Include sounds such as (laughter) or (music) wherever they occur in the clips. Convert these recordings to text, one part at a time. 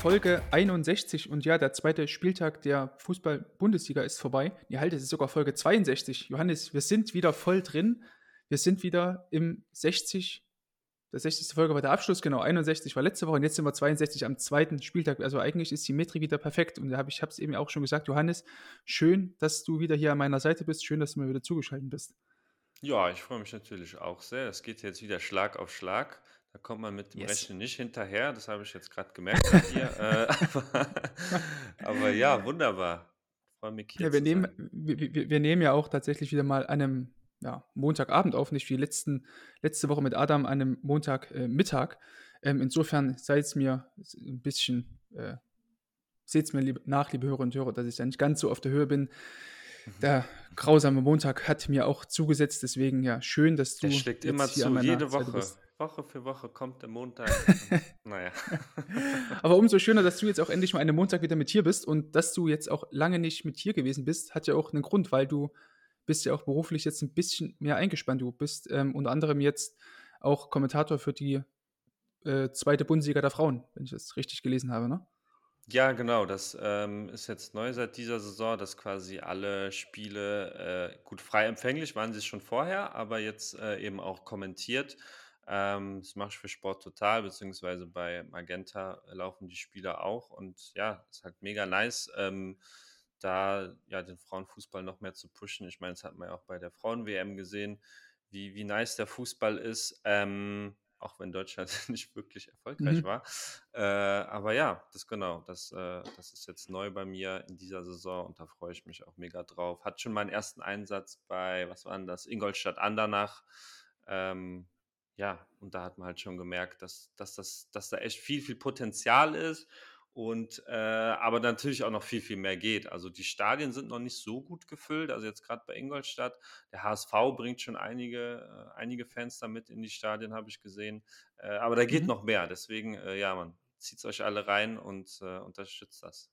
Folge 61 und ja, der zweite Spieltag der Fußball-Bundesliga ist vorbei. Die halte es ist sogar Folge 62. Johannes, wir sind wieder voll drin. Wir sind wieder im 60 der 60. Folge war der Abschluss, genau, 61 war letzte Woche und jetzt sind wir 62 am zweiten Spieltag. Also eigentlich ist die Metrik wieder perfekt und da hab ich habe es eben auch schon gesagt, Johannes, schön, dass du wieder hier an meiner Seite bist, schön, dass du mir wieder zugeschaltet bist. Ja, ich freue mich natürlich auch sehr. Es geht jetzt wieder Schlag auf Schlag. Da kommt man mit dem Yes. Rechnen nicht hinterher. Das habe ich jetzt gerade gemerkt bei dir. (laughs) äh, aber, aber ja, wunderbar. Freue mich hier Ja, wir nehmen, wir, wir, nehmen ja auch tatsächlich wieder mal an einem ja, Montagabend auf, nicht wie letzten, letzte Woche mit Adam an einem Montagmittag. Äh, Mittag. ähm, insofern seid es mir ein bisschen, äh, seht es mir lieb, nach, liebe Hörer und Hörer, dass ich ja nicht ganz so auf der Höhe bin. Mhm. Der grausame Montag hat mir auch zugesetzt, deswegen ja, schön, dass du Der schlägt jetzt immer zu, jede Woche. bist. Woche für Woche kommt der Montag. (laughs) naja. Aber umso schöner, dass du jetzt auch endlich mal einen Montag wieder mit hier bist und dass du jetzt auch lange nicht mit hier gewesen bist, hat ja auch einen Grund, weil du bist ja auch beruflich jetzt ein bisschen mehr eingespannt. Du bist ähm, unter anderem jetzt auch Kommentator für die äh, zweite Bundesliga der Frauen, wenn ich das richtig gelesen habe, ne? Ja, genau. Das ähm, ist jetzt neu seit dieser Saison, dass quasi alle Spiele äh, gut frei empfänglich waren sie schon vorher, aber jetzt äh, eben auch kommentiert. Ähm, das mache ich für Sport Total, beziehungsweise bei Magenta laufen die Spiele auch. Und ja, ist halt mega nice, ähm, da ja den Frauenfußball noch mehr zu pushen. Ich meine, das hat man ja auch bei der Frauen-WM gesehen, wie, wie nice der Fußball ist. Ähm, auch wenn Deutschland (laughs) nicht wirklich erfolgreich Mhm. war. Äh, aber ja, das genau, das, äh, das ist jetzt neu bei mir in dieser Saison und da freue ich mich auch mega drauf. Hat schon meinen ersten Einsatz bei, was war denn das, Ingolstadt Andernach. Ähm, ja, und da hat man halt schon gemerkt, dass, dass, das, dass da echt viel, viel Potenzial ist und äh, aber natürlich auch noch viel, viel mehr geht. Also die Stadien sind noch nicht so gut gefüllt. Also jetzt gerade bei Ingolstadt, der HSV bringt schon einige, äh, einige Fans damit in die Stadien, habe ich gesehen. Äh, aber da geht Mhm. noch mehr. Deswegen, äh, ja, man zieht euch alle rein und äh, unterstützt das.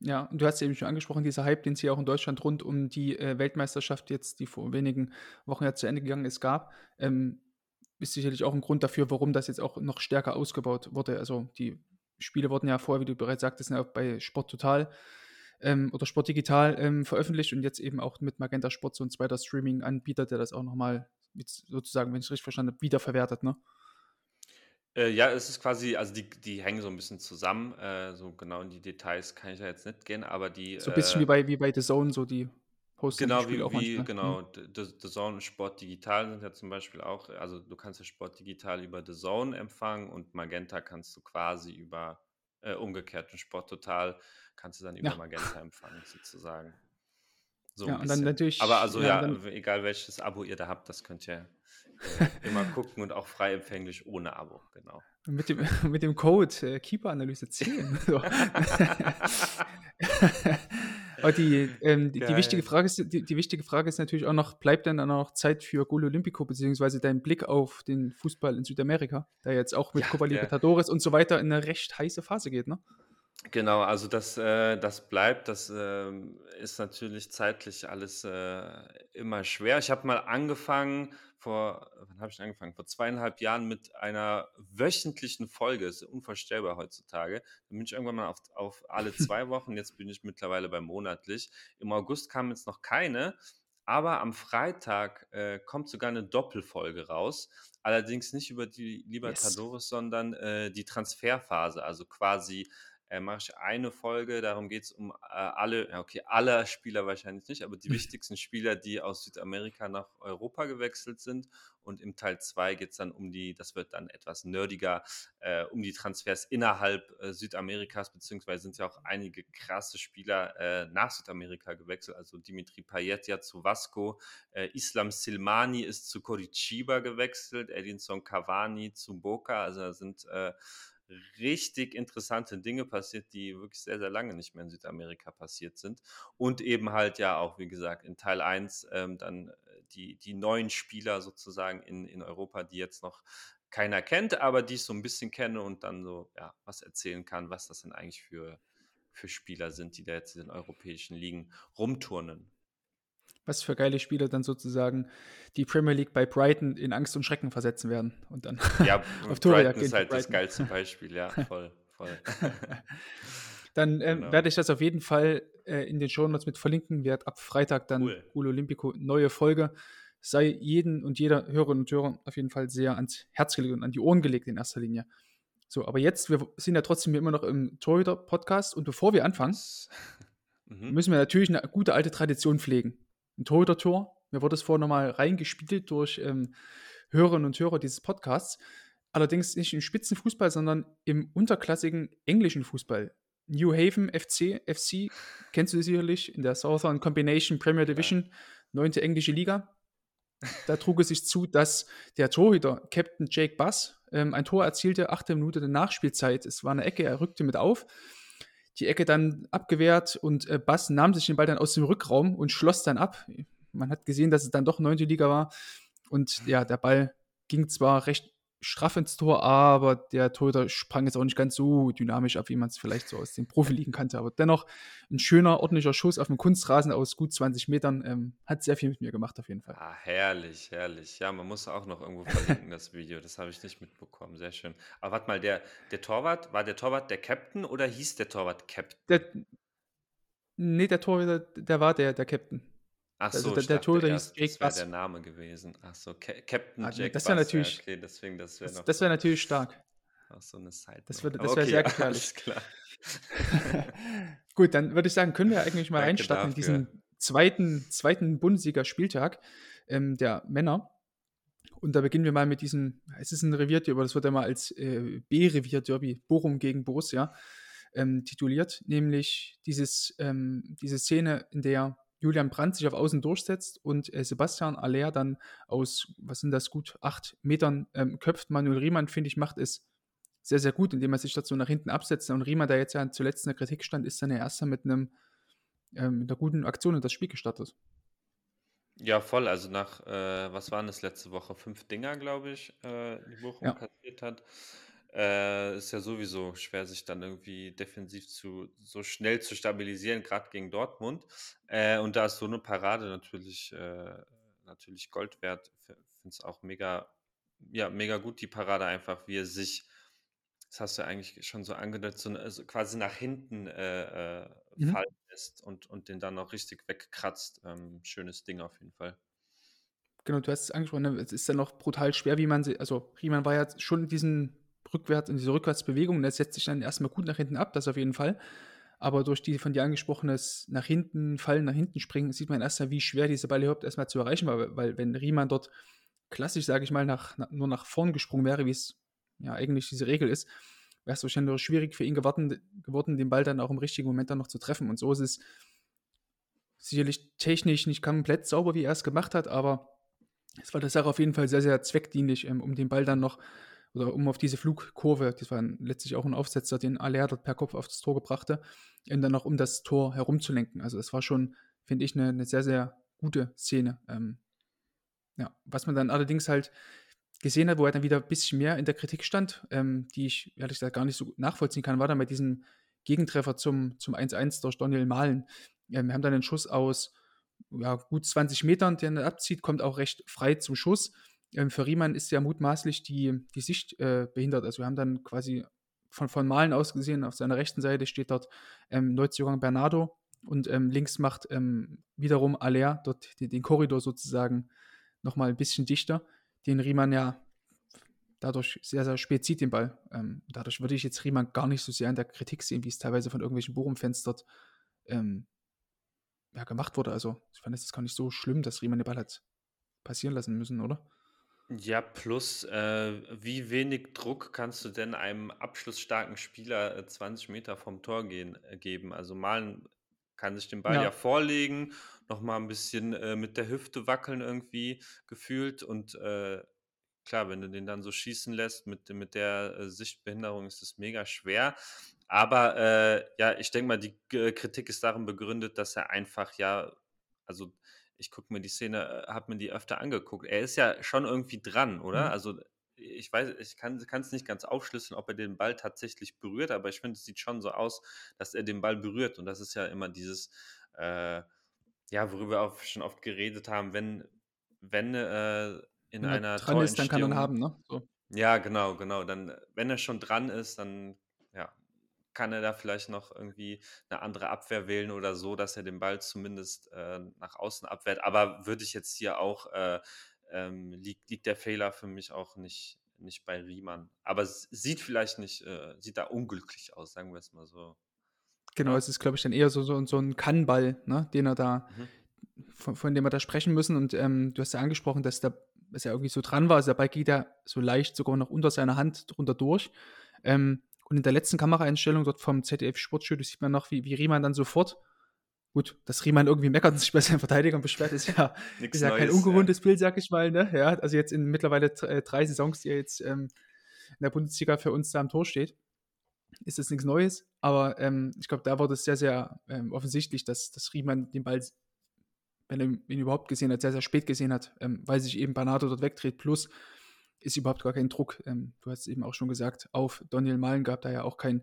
Ja, und du hast eben schon angesprochen, dieser Hype, den es hier auch in Deutschland rund um die äh, Weltmeisterschaft jetzt, die vor wenigen Wochen ja zu Ende gegangen ist, gab, ähm, ist sicherlich auch ein Grund dafür, warum das jetzt auch noch stärker ausgebaut wurde. Also die Spiele wurden ja vorher, wie du bereits sagtest, ja auch bei Sport Total ähm, oder Sport Digital ähm, veröffentlicht und jetzt eben auch mit Magenta Sport so ein zweiter Streaming-Anbieter, der das auch nochmal sozusagen, wenn ich es richtig verstanden habe, wiederverwertet, ne? Äh, ja, es ist quasi, also die, die hängen so ein bisschen zusammen. Äh, so genau in die Details kann ich ja jetzt nicht gehen, aber die. So ein bisschen äh, wie bei, wie bei The Zone, so die die Genau, wie, auch wie manchmal. genau, The, The Zone und Sport Digital sind ja zum Beispiel auch, also du kannst ja Sport Digital über The Zone empfangen und Magenta kannst du quasi über, äh, umgekehrt und Sport Total kannst du dann über Ja. Magenta empfangen, sozusagen. So Ja, und dann natürlich, Aber also ja, ja, egal welches Abo ihr da habt, das könnt ihr äh, immer (laughs) gucken und auch frei empfänglich ohne Abo, genau. Mit dem, (laughs) mit dem Code äh, Keeper-Analyse 10. (laughs) Die, ähm, die, die, wichtige Frage ist, die, die wichtige Frage ist natürlich auch noch, bleibt denn dann auch noch Zeit für Gol Olympico, beziehungsweise dein Blick auf den Fußball in Südamerika, der jetzt auch mit Ja, Copa Libertadores und so weiter in eine recht heiße Phase geht, ne? Genau, also das, äh, das bleibt, das ähm, ist natürlich zeitlich alles äh, immer schwer. Ich habe mal angefangen, vor, wann habe ich denn angefangen? Vor zweieinhalb Jahren mit einer wöchentlichen Folge, ist unvorstellbar heutzutage. Dann bin ich irgendwann mal auf, auf alle (laughs) zwei Wochen, jetzt bin ich mittlerweile bei monatlich. Im August kam jetzt noch keine, aber am Freitag äh, kommt sogar eine Doppelfolge raus. Allerdings nicht über die Libertadores, sondern äh, die Transferphase, also quasi äh, mache ich eine Folge, darum geht es um äh, alle, ja, okay, alle Spieler wahrscheinlich nicht, aber die wichtigsten Spieler, die aus Südamerika nach Europa gewechselt sind. Und im Teil 2 geht es dann um die, das wird dann etwas nerdiger, äh, um die Transfers innerhalb äh, Südamerikas, beziehungsweise sind ja auch einige krasse Spieler äh, nach Südamerika gewechselt. Also Dimitri Payet ja zu Vasco, äh, Islam Silmani ist zu Coritiba gewechselt, Edinson Cavani zu Boca, also da sind richtig interessante Dinge passiert, die wirklich sehr, sehr lange nicht mehr in Südamerika passiert sind. Und eben halt ja auch, wie gesagt, in Teil 1 ähm, dann äh, die, die neuen Spieler sozusagen in, in Europa, die jetzt noch keiner kennt, aber die ich so ein bisschen kenne und dann so, ja, was erzählen kann, was das denn eigentlich für, für Spieler sind, die da jetzt in den europäischen Ligen rumturnen. Was für geile Spieler dann sozusagen die Premier League bei Brighton in Angst und Schrecken versetzen werden und dann (laughs) ja, (laughs) auf Brighton ist halt das geilste Beispiel, ja, (laughs) voll, voll. dann ähm, genau. werde ich das auf jeden Fall äh, in den Show Notes mit verlinken. Wird ab Freitag dann cool. Ulo Olympico neue Folge. Sei jeden und jeder Hörerin und Hörer auf jeden Fall sehr ans Herz gelegt und an die Ohren gelegt in erster Linie. So, aber jetzt, wir sind ja trotzdem immer noch im Torhüter-Podcast und bevor wir anfangen, mhm. müssen wir natürlich eine gute alte Tradition pflegen ein Torhüter-Tor. Mir wurde es vorher nochmal reingespielt durch ähm, Hörerinnen und Hörer dieses Podcasts. Allerdings nicht im Spitzenfußball, sondern im unterklassigen englischen Fußball. New Haven FC, FC, kennst du sicherlich, in der Southern Combination Premier Division, neunte englische Liga. Da trug es sich zu, dass der Torhüter, Captain Jake Bass, ähm, ein Tor erzielte, achte Minute der Nachspielzeit. Es war eine Ecke, er rückte mit auf die Ecke dann abgewehrt und äh, Bass nahm sich den Ball dann aus dem Rückraum und schloss dann ab. Man hat gesehen, dass es dann doch neunte Liga war. Und ja, der Ball ging zwar recht straff ins Tor, aber der Torhüter sprang jetzt auch nicht ganz so dynamisch ab, wie man es vielleicht so aus den Profiligen kannte. Aber dennoch ein schöner, ordentlicher Schuss auf dem Kunstrasen aus gut 20 Metern. Ähm, hat sehr viel mit mir gemacht, auf jeden Fall. Ah, herrlich, herrlich. Ja, man muss auch noch irgendwo verlinken, das (laughs) Video. Das habe ich nicht mitbekommen. Sehr schön. Aber warte mal, der, der Torwart, war der Torwart der Captain oder hieß der Torwart Captain? Der, nee, der Torwart, der war der, der Captain. Ach also so, also der, der Torhüter hieß Jake Das wäre der Name gewesen. Ach so, Ca Captain ah, Jake Das wäre natürlich, okay, deswegen, das wäre das, das wär natürlich stark. Auch so eine Side Das wäre wär sehr (laughs) gefährlich. klar. (laughs) Gut, dann würde ich sagen, können wir eigentlich mal Danke reinstarten in diesen zweiten, zweiten Bundesliga-Spieltag ähm, der Männer. Und da beginnen wir mal mit diesem, es ist ein Revierderby, aber das wird ja mal als äh, B-Revier-Derby, Bochum gegen Borussia, ähm, tituliert, nämlich dieses, ähm, diese Szene, in der Julian Brandt sich auf Außen durchsetzt und äh, Sebastian Aller dann aus, was sind das, gut acht Metern ähm, köpft. Manuel Riemann, finde ich, macht es sehr, sehr gut, indem er sich dazu nach hinten absetzt. Und Riemann, der jetzt ja zuletzt in der Kritik stand, ist dann der Erste mit einem ähm, mit einer guten Aktion in das Spiel gestartet. Ja, voll. Also nach, äh, was waren das letzte Woche? Fünf Dinger, glaube ich, äh, die Bochum ja. kassiert hat. Äh, ist ja sowieso schwer, sich dann irgendwie defensiv zu so schnell zu stabilisieren, gerade gegen Dortmund. Äh, und da ist so eine Parade natürlich, äh, natürlich Gold wert. Finde es auch mega, ja, mega gut, die Parade einfach, wie er sich, das hast du eigentlich schon so angedeutet, so also quasi nach hinten äh, äh, mhm. fallen lässt und, und den dann auch richtig wegkratzt. Ähm, schönes Ding auf jeden Fall. Genau, du hast es angesprochen, ne? es ist dann noch brutal schwer, wie man sie, also Riemann war ja schon diesen rückwärts in diese Rückwärtsbewegung. Das setzt sich dann erstmal gut nach hinten ab, das auf jeden Fall. Aber durch die von dir angesprochenes nach hinten fallen, nach hinten springen, sieht man erstmal, wie schwer diese Ball überhaupt erstmal zu erreichen war. Weil, wenn Riemann dort klassisch, sage ich mal, nach, na, nur nach vorn gesprungen wäre, wie es ja eigentlich diese Regel ist, wäre es wahrscheinlich schwierig für ihn geworden, geworden, den Ball dann auch im richtigen Moment dann noch zu treffen. Und so ist es sicherlich technisch nicht komplett sauber, wie er es gemacht hat, aber es war der Sache auf jeden Fall sehr, sehr zweckdienlich, ähm, um den Ball dann noch oder um auf diese Flugkurve, das war letztlich auch ein Aufsetzer, den Aller dort per Kopf aufs Tor gebrachte, und dann noch um das Tor herumzulenken. Also das war schon, finde ich, eine, eine, sehr, sehr gute Szene. Ähm, ja, was man dann allerdings halt gesehen hat, wo er dann wieder ein bisschen mehr in der Kritik stand, ähm, die ich ehrlich gesagt gar nicht so nachvollziehen kann, war dann bei diesem Gegentreffer zum, zum 1-1 durch Daniel Mahlen. Ähm, wir haben dann einen Schuss aus ja, gut 20 Metern, der er abzieht, kommt auch recht frei zum Schuss. Ähm, für Riemann ist ja mutmaßlich die, die Sicht äh, behindert. Also wir haben dann quasi von, von Malen aus gesehen, auf seiner rechten Seite steht dort ähm, Neuzugang Bernardo und ähm, links macht ähm, wiederum Aller dort die, den Korridor sozusagen nochmal ein bisschen dichter, den Riemann ja dadurch sehr, sehr spät zieht den Ball. Ähm, dadurch würde ich jetzt Riemann gar nicht so sehr in der Kritik sehen, wie es teilweise von irgendwelchen Bochum-Fans dort ähm, ja, gemacht wurde. Also ich fand es gar nicht so schlimm, dass Riemann den Ball hat passieren lassen müssen, oder? Ja, plus, äh, wie wenig Druck kannst du denn einem abschlussstarken Spieler äh, 20 Meter vom Tor gehen, äh, geben? Also Malen kann sich den Ball ja, Ja. vorlegen, nochmal ein bisschen äh, mit der Hüfte wackeln irgendwie gefühlt und äh, klar, wenn du den dann so schießen lässt mit, mit der äh, Sichtbehinderung, ist es mega schwer. Aber äh, ja, ich denke mal, die äh, Kritik ist darin begründet, dass er einfach ja, also ich gucke mir die Szene, äh, habe mir die öfter angeguckt. Er ist ja schon irgendwie dran, oder? Mhm. Also ich weiß, ich kann es nicht ganz aufschlüsseln, ob er den Ball tatsächlich berührt, aber ich finde, es sieht schon so aus, dass er den Ball berührt. Und das ist ja immer dieses, äh, ja, worüber wir auch schon oft geredet haben, wenn, wenn äh, in Wenn er einer dran ist, dann kann er ihn haben, ne? So. ja, genau, genau, dann, wenn er schon dran ist, dann, kann er da vielleicht noch irgendwie eine andere Abwehr wählen oder so, dass er den Ball zumindest äh, nach außen abwehrt. Aber würde ich jetzt hier auch, äh, ähm, liegt, liegt der Fehler für mich auch nicht, nicht bei Riemann. Aber es sieht vielleicht nicht, äh, sieht da unglücklich aus, sagen wir es mal so. Genau, Ja. es ist, glaube ich, dann eher so, so, so ein Kannball, ne, den er da, Mhm. von, von dem wir da sprechen müssen. Und ähm, du hast ja angesprochen, dass, der, dass er irgendwie so dran war. Also der Ball geht ja so leicht sogar noch unter seiner Hand drunter durch. Ähm, und in der letzten Kameraeinstellung dort vom ZDF Sportstudio sieht man noch, wie, wie Riemann dann sofort, gut, dass Riemann irgendwie meckert und sich bei seinen Verteidigern beschwert, ist ja, (laughs) ist ja kein Neues, ungewohntes Bild, sag ich mal. Ne? Ja, also jetzt in mittlerweile äh, drei Saisons, die er jetzt ähm, in der Bundesliga für uns da am Tor steht, ist das nichts Neues. Aber ähm, ich glaube, da wurde es sehr, sehr ähm, offensichtlich, dass, dass Riemann den Ball, wenn er ihn überhaupt gesehen hat, sehr, sehr spät gesehen hat, ähm, weil sich eben Bernardo dort wegdreht. Plus ist überhaupt gar kein Druck, ähm, du hast es eben auch schon gesagt, auf Daniel Malen gab, da ja auch kein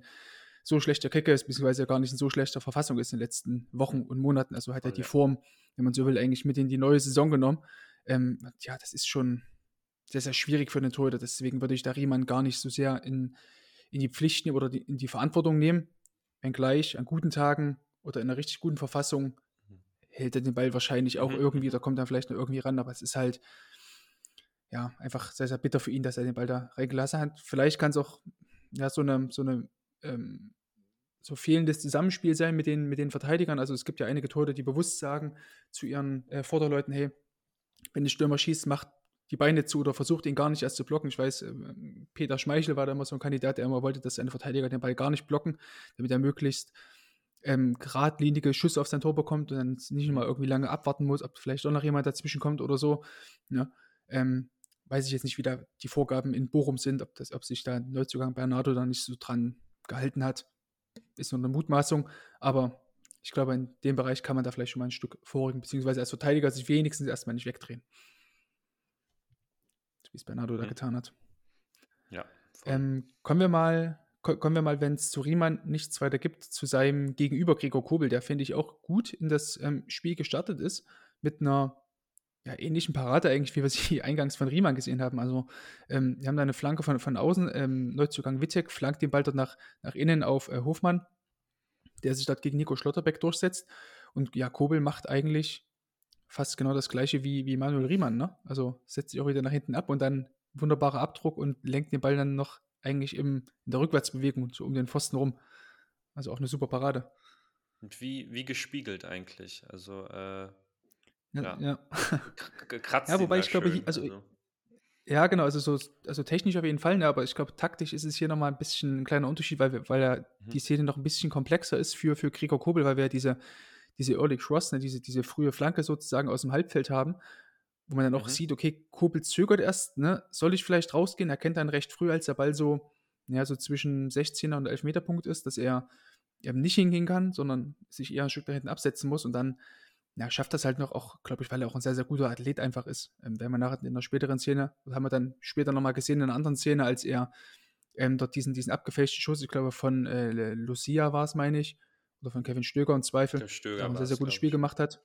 so schlechter Kicker ist, beziehungsweise gar nicht in so schlechter Verfassung ist in den letzten Wochen und Monaten. Also hat er die. Form, wenn man so will, eigentlich mit in die neue Saison genommen. Ähm, ja, das ist schon sehr, sehr schwierig für den Torhüter. Deswegen würde ich da Riemann gar nicht so sehr in, in die Pflicht nehmen oder die, in die Verantwortung nehmen. Wenngleich an guten Tagen oder in einer richtig guten Verfassung hält er den Ball wahrscheinlich auch Mhm. irgendwie, da kommt er vielleicht noch irgendwie ran, aber es ist halt ja einfach sehr, sehr bitter für ihn, dass er den Ball da reingelassen hat. Vielleicht kann es auch ja, so eine, so eine ähm, so fehlendes Zusammenspiel sein mit den, mit den Verteidigern. Also es gibt ja einige Tore, die bewusst sagen zu ihren äh, Vorderleuten, hey, wenn der Stürmer schießt, macht die Beine zu oder versucht ihn gar nicht erst zu blocken. Ich weiß, ähm, Peter Schmeichel war da immer so ein Kandidat, der immer wollte, dass seine Verteidiger den Ball gar nicht blocken, damit er möglichst ähm, geradlinige Schüsse auf sein Tor bekommt und dann nicht mal irgendwie lange abwarten muss, ob vielleicht doch noch jemand dazwischen kommt oder so. Ne? Ähm, weiß ich jetzt nicht, wie da die Vorgaben in Bochum sind, ob, das, ob sich da Neuzugang Bernardo da nicht so dran gehalten hat. Ist nur eine Mutmaßung, aber ich glaube, in dem Bereich kann man da vielleicht schon mal ein Stück vorrücken, beziehungsweise als Verteidiger sich wenigstens erstmal nicht wegdrehen. Wie es Bernardo da Mhm. getan hat. Ja. Ähm, kommen wir mal, ko- kommen wir mal, wenn es zu Riemann nichts weiter gibt, zu seinem Gegenüber Gregor Kobel, der finde ich auch gut in das ähm, Spiel gestartet ist, mit einer ja, ähnlichen Parade eigentlich, wie wir sie (laughs) eingangs von Riemann gesehen haben. Also ähm, wir haben da eine Flanke von, von außen, ähm, Neuzugang Wittek flankt den Ball dort nach, nach innen auf äh, Hofmann, der sich dort gegen Nico Schlotterbeck durchsetzt. Und ja, Kobel macht eigentlich fast genau das gleiche wie, wie Manuel Riemann, ne? Also setzt sich auch wieder nach hinten ab und dann wunderbarer Abdruck und lenkt den Ball dann noch eigentlich im, in der Rückwärtsbewegung so um den Pfosten rum. Also auch eine super Parade. Und wie, wie gespiegelt eigentlich. Also, äh, Ja, Ja. ja. k- gekratzt. Ja, wobei ich glaube, hier- also- Ja, genau, also so, also technisch auf jeden Fall, ne, aber ich glaube, taktisch ist es hier nochmal ein bisschen ein kleiner Unterschied, weil, wir, weil ja Mhm. die Szene noch ein bisschen komplexer ist für, für Gregor Kobel, weil wir ja diese, diese Early Cross, ne, diese, diese frühe Flanke sozusagen aus dem Halbfeld haben, wo man dann auch Mhm. sieht, okay, Kobel zögert erst, ne, soll ich vielleicht rausgehen? Er kennt dann recht früh, als der Ball so, ja, so zwischen 16er und 11 Meter Punkt ist, dass er eben nicht hingehen kann, sondern sich eher ein Stück da hinten absetzen muss und dann ja, schafft das halt noch auch, glaube ich, weil er auch ein sehr, sehr guter Athlet einfach ist. Ähm, werden wir nachher in der späteren Szene, das haben wir dann später nochmal gesehen in einer anderen Szene, als er ähm, dort diesen, diesen abgefälschten Schuss, ich glaube von äh, Lucia war es, meine ich, oder von Kevin Stöger im Zweifel, Der Stöger ein sehr, sehr gutes Spiel gemacht hat.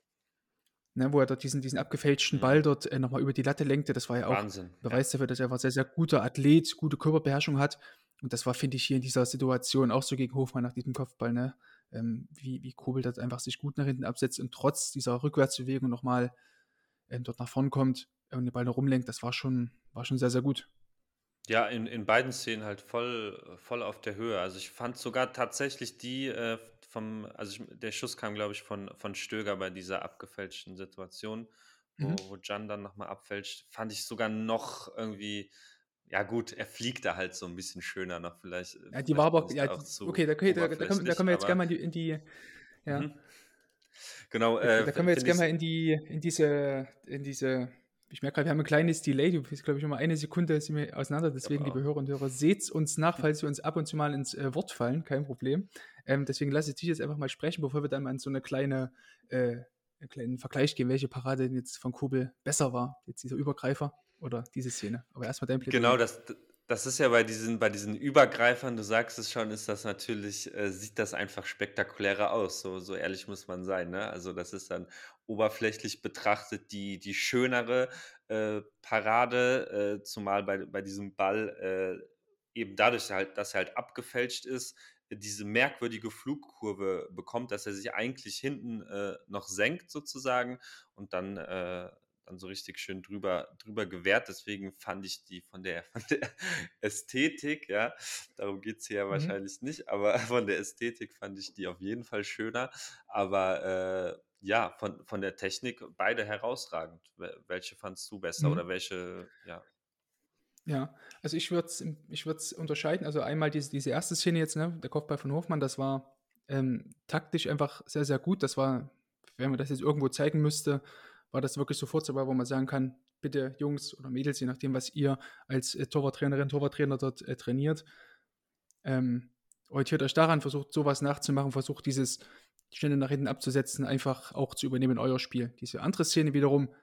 Ne, wo er dort diesen, diesen abgefälschten Mhm. Ball dort äh, nochmal über die Latte lenkte, das war ja auch Wahnsinn. Ja. Beweis dafür, dass er einfach sehr, sehr guter Athlet, gute Körperbeherrschung hat. Und das war, finde ich, hier in dieser Situation auch so gegen Hofmann nach diesem Kopfball, ne? Ähm, wie, wie Kobel das einfach sich gut nach hinten absetzt und trotz dieser Rückwärtsbewegung nochmal ähm, dort nach vorn kommt und den Ball noch rumlenkt, das war schon, war schon sehr, sehr gut. Ja, in, in beiden Szenen halt voll, voll auf der Höhe. Also ich fand sogar tatsächlich die äh, vom, also ich, der Schuss kam, glaube ich, von, von Stöger bei dieser abgefälschten Situation, wo, Mhm. wo dann nochmal abfälscht, fand ich sogar noch irgendwie, ja gut, er fliegt da halt so ein bisschen schöner noch vielleicht. Ja, die war aber, ja, okay, da, okay da, da, können, da können wir jetzt gerne mal in die, ja, Mhm. Genau, da, äh, da können wir jetzt gerne mal in die, in diese, in diese, ich merke gerade, wir haben ein kleines Delay. Du bist, glaube ich, immer eine Sekunde sind wir auseinander. Deswegen, Aber liebe Hörer und Hörer, seht uns nach, falls wir uns ab und zu mal ins äh, Wort fallen. Kein Problem. Ähm, deswegen lasse ich dich jetzt einfach mal sprechen, bevor wir dann mal in so eine kleine, äh, einen kleinen Vergleich gehen, welche Parade denn jetzt von Kobel besser war. Jetzt dieser Übergreifer oder diese Szene. Aber erstmal dein Plädoyer. Genau, das, das ist ja bei diesen, bei diesen Übergreifern, du sagst es schon, ist das natürlich, äh, sieht das einfach spektakulärer aus. So, so ehrlich muss man sein. Ne? Also das ist dann oberflächlich betrachtet die, die schönere äh, Parade, äh, zumal bei, bei diesem Ball äh, eben dadurch halt, dass er halt abgefälscht ist, diese merkwürdige Flugkurve bekommt, dass er sich eigentlich hinten äh, noch senkt sozusagen und dann äh, dann so richtig schön drüber, drüber gewehrt. Deswegen fand ich die von der, (laughs) von der Ästhetik, ja, darum geht es hier ja Mhm. wahrscheinlich nicht, aber (laughs) von der Ästhetik fand ich die auf jeden Fall schöner. Aber äh, ja, von, von der Technik beide herausragend. Wel- Welche fandst du besser Mhm. oder welche, ja. Ja, also ich würde es ich würd's unterscheiden. Also einmal diese, diese erste Szene jetzt, ne, der Kopfball von Hofmann, das war ähm, taktisch einfach sehr, sehr gut. Das war, wenn man das jetzt irgendwo zeigen müsste, war das wirklich sofort dabei, wo man sagen kann, bitte Jungs oder Mädels, je nachdem, was ihr als äh, Torwarttrainerin, Torwarttrainer dort äh, trainiert, ähm, orientiert euch daran, versucht sowas nachzumachen, versucht dieses Stände nach hinten abzusetzen, einfach auch zu übernehmen in euer Spiel. Diese andere Szene wiederum,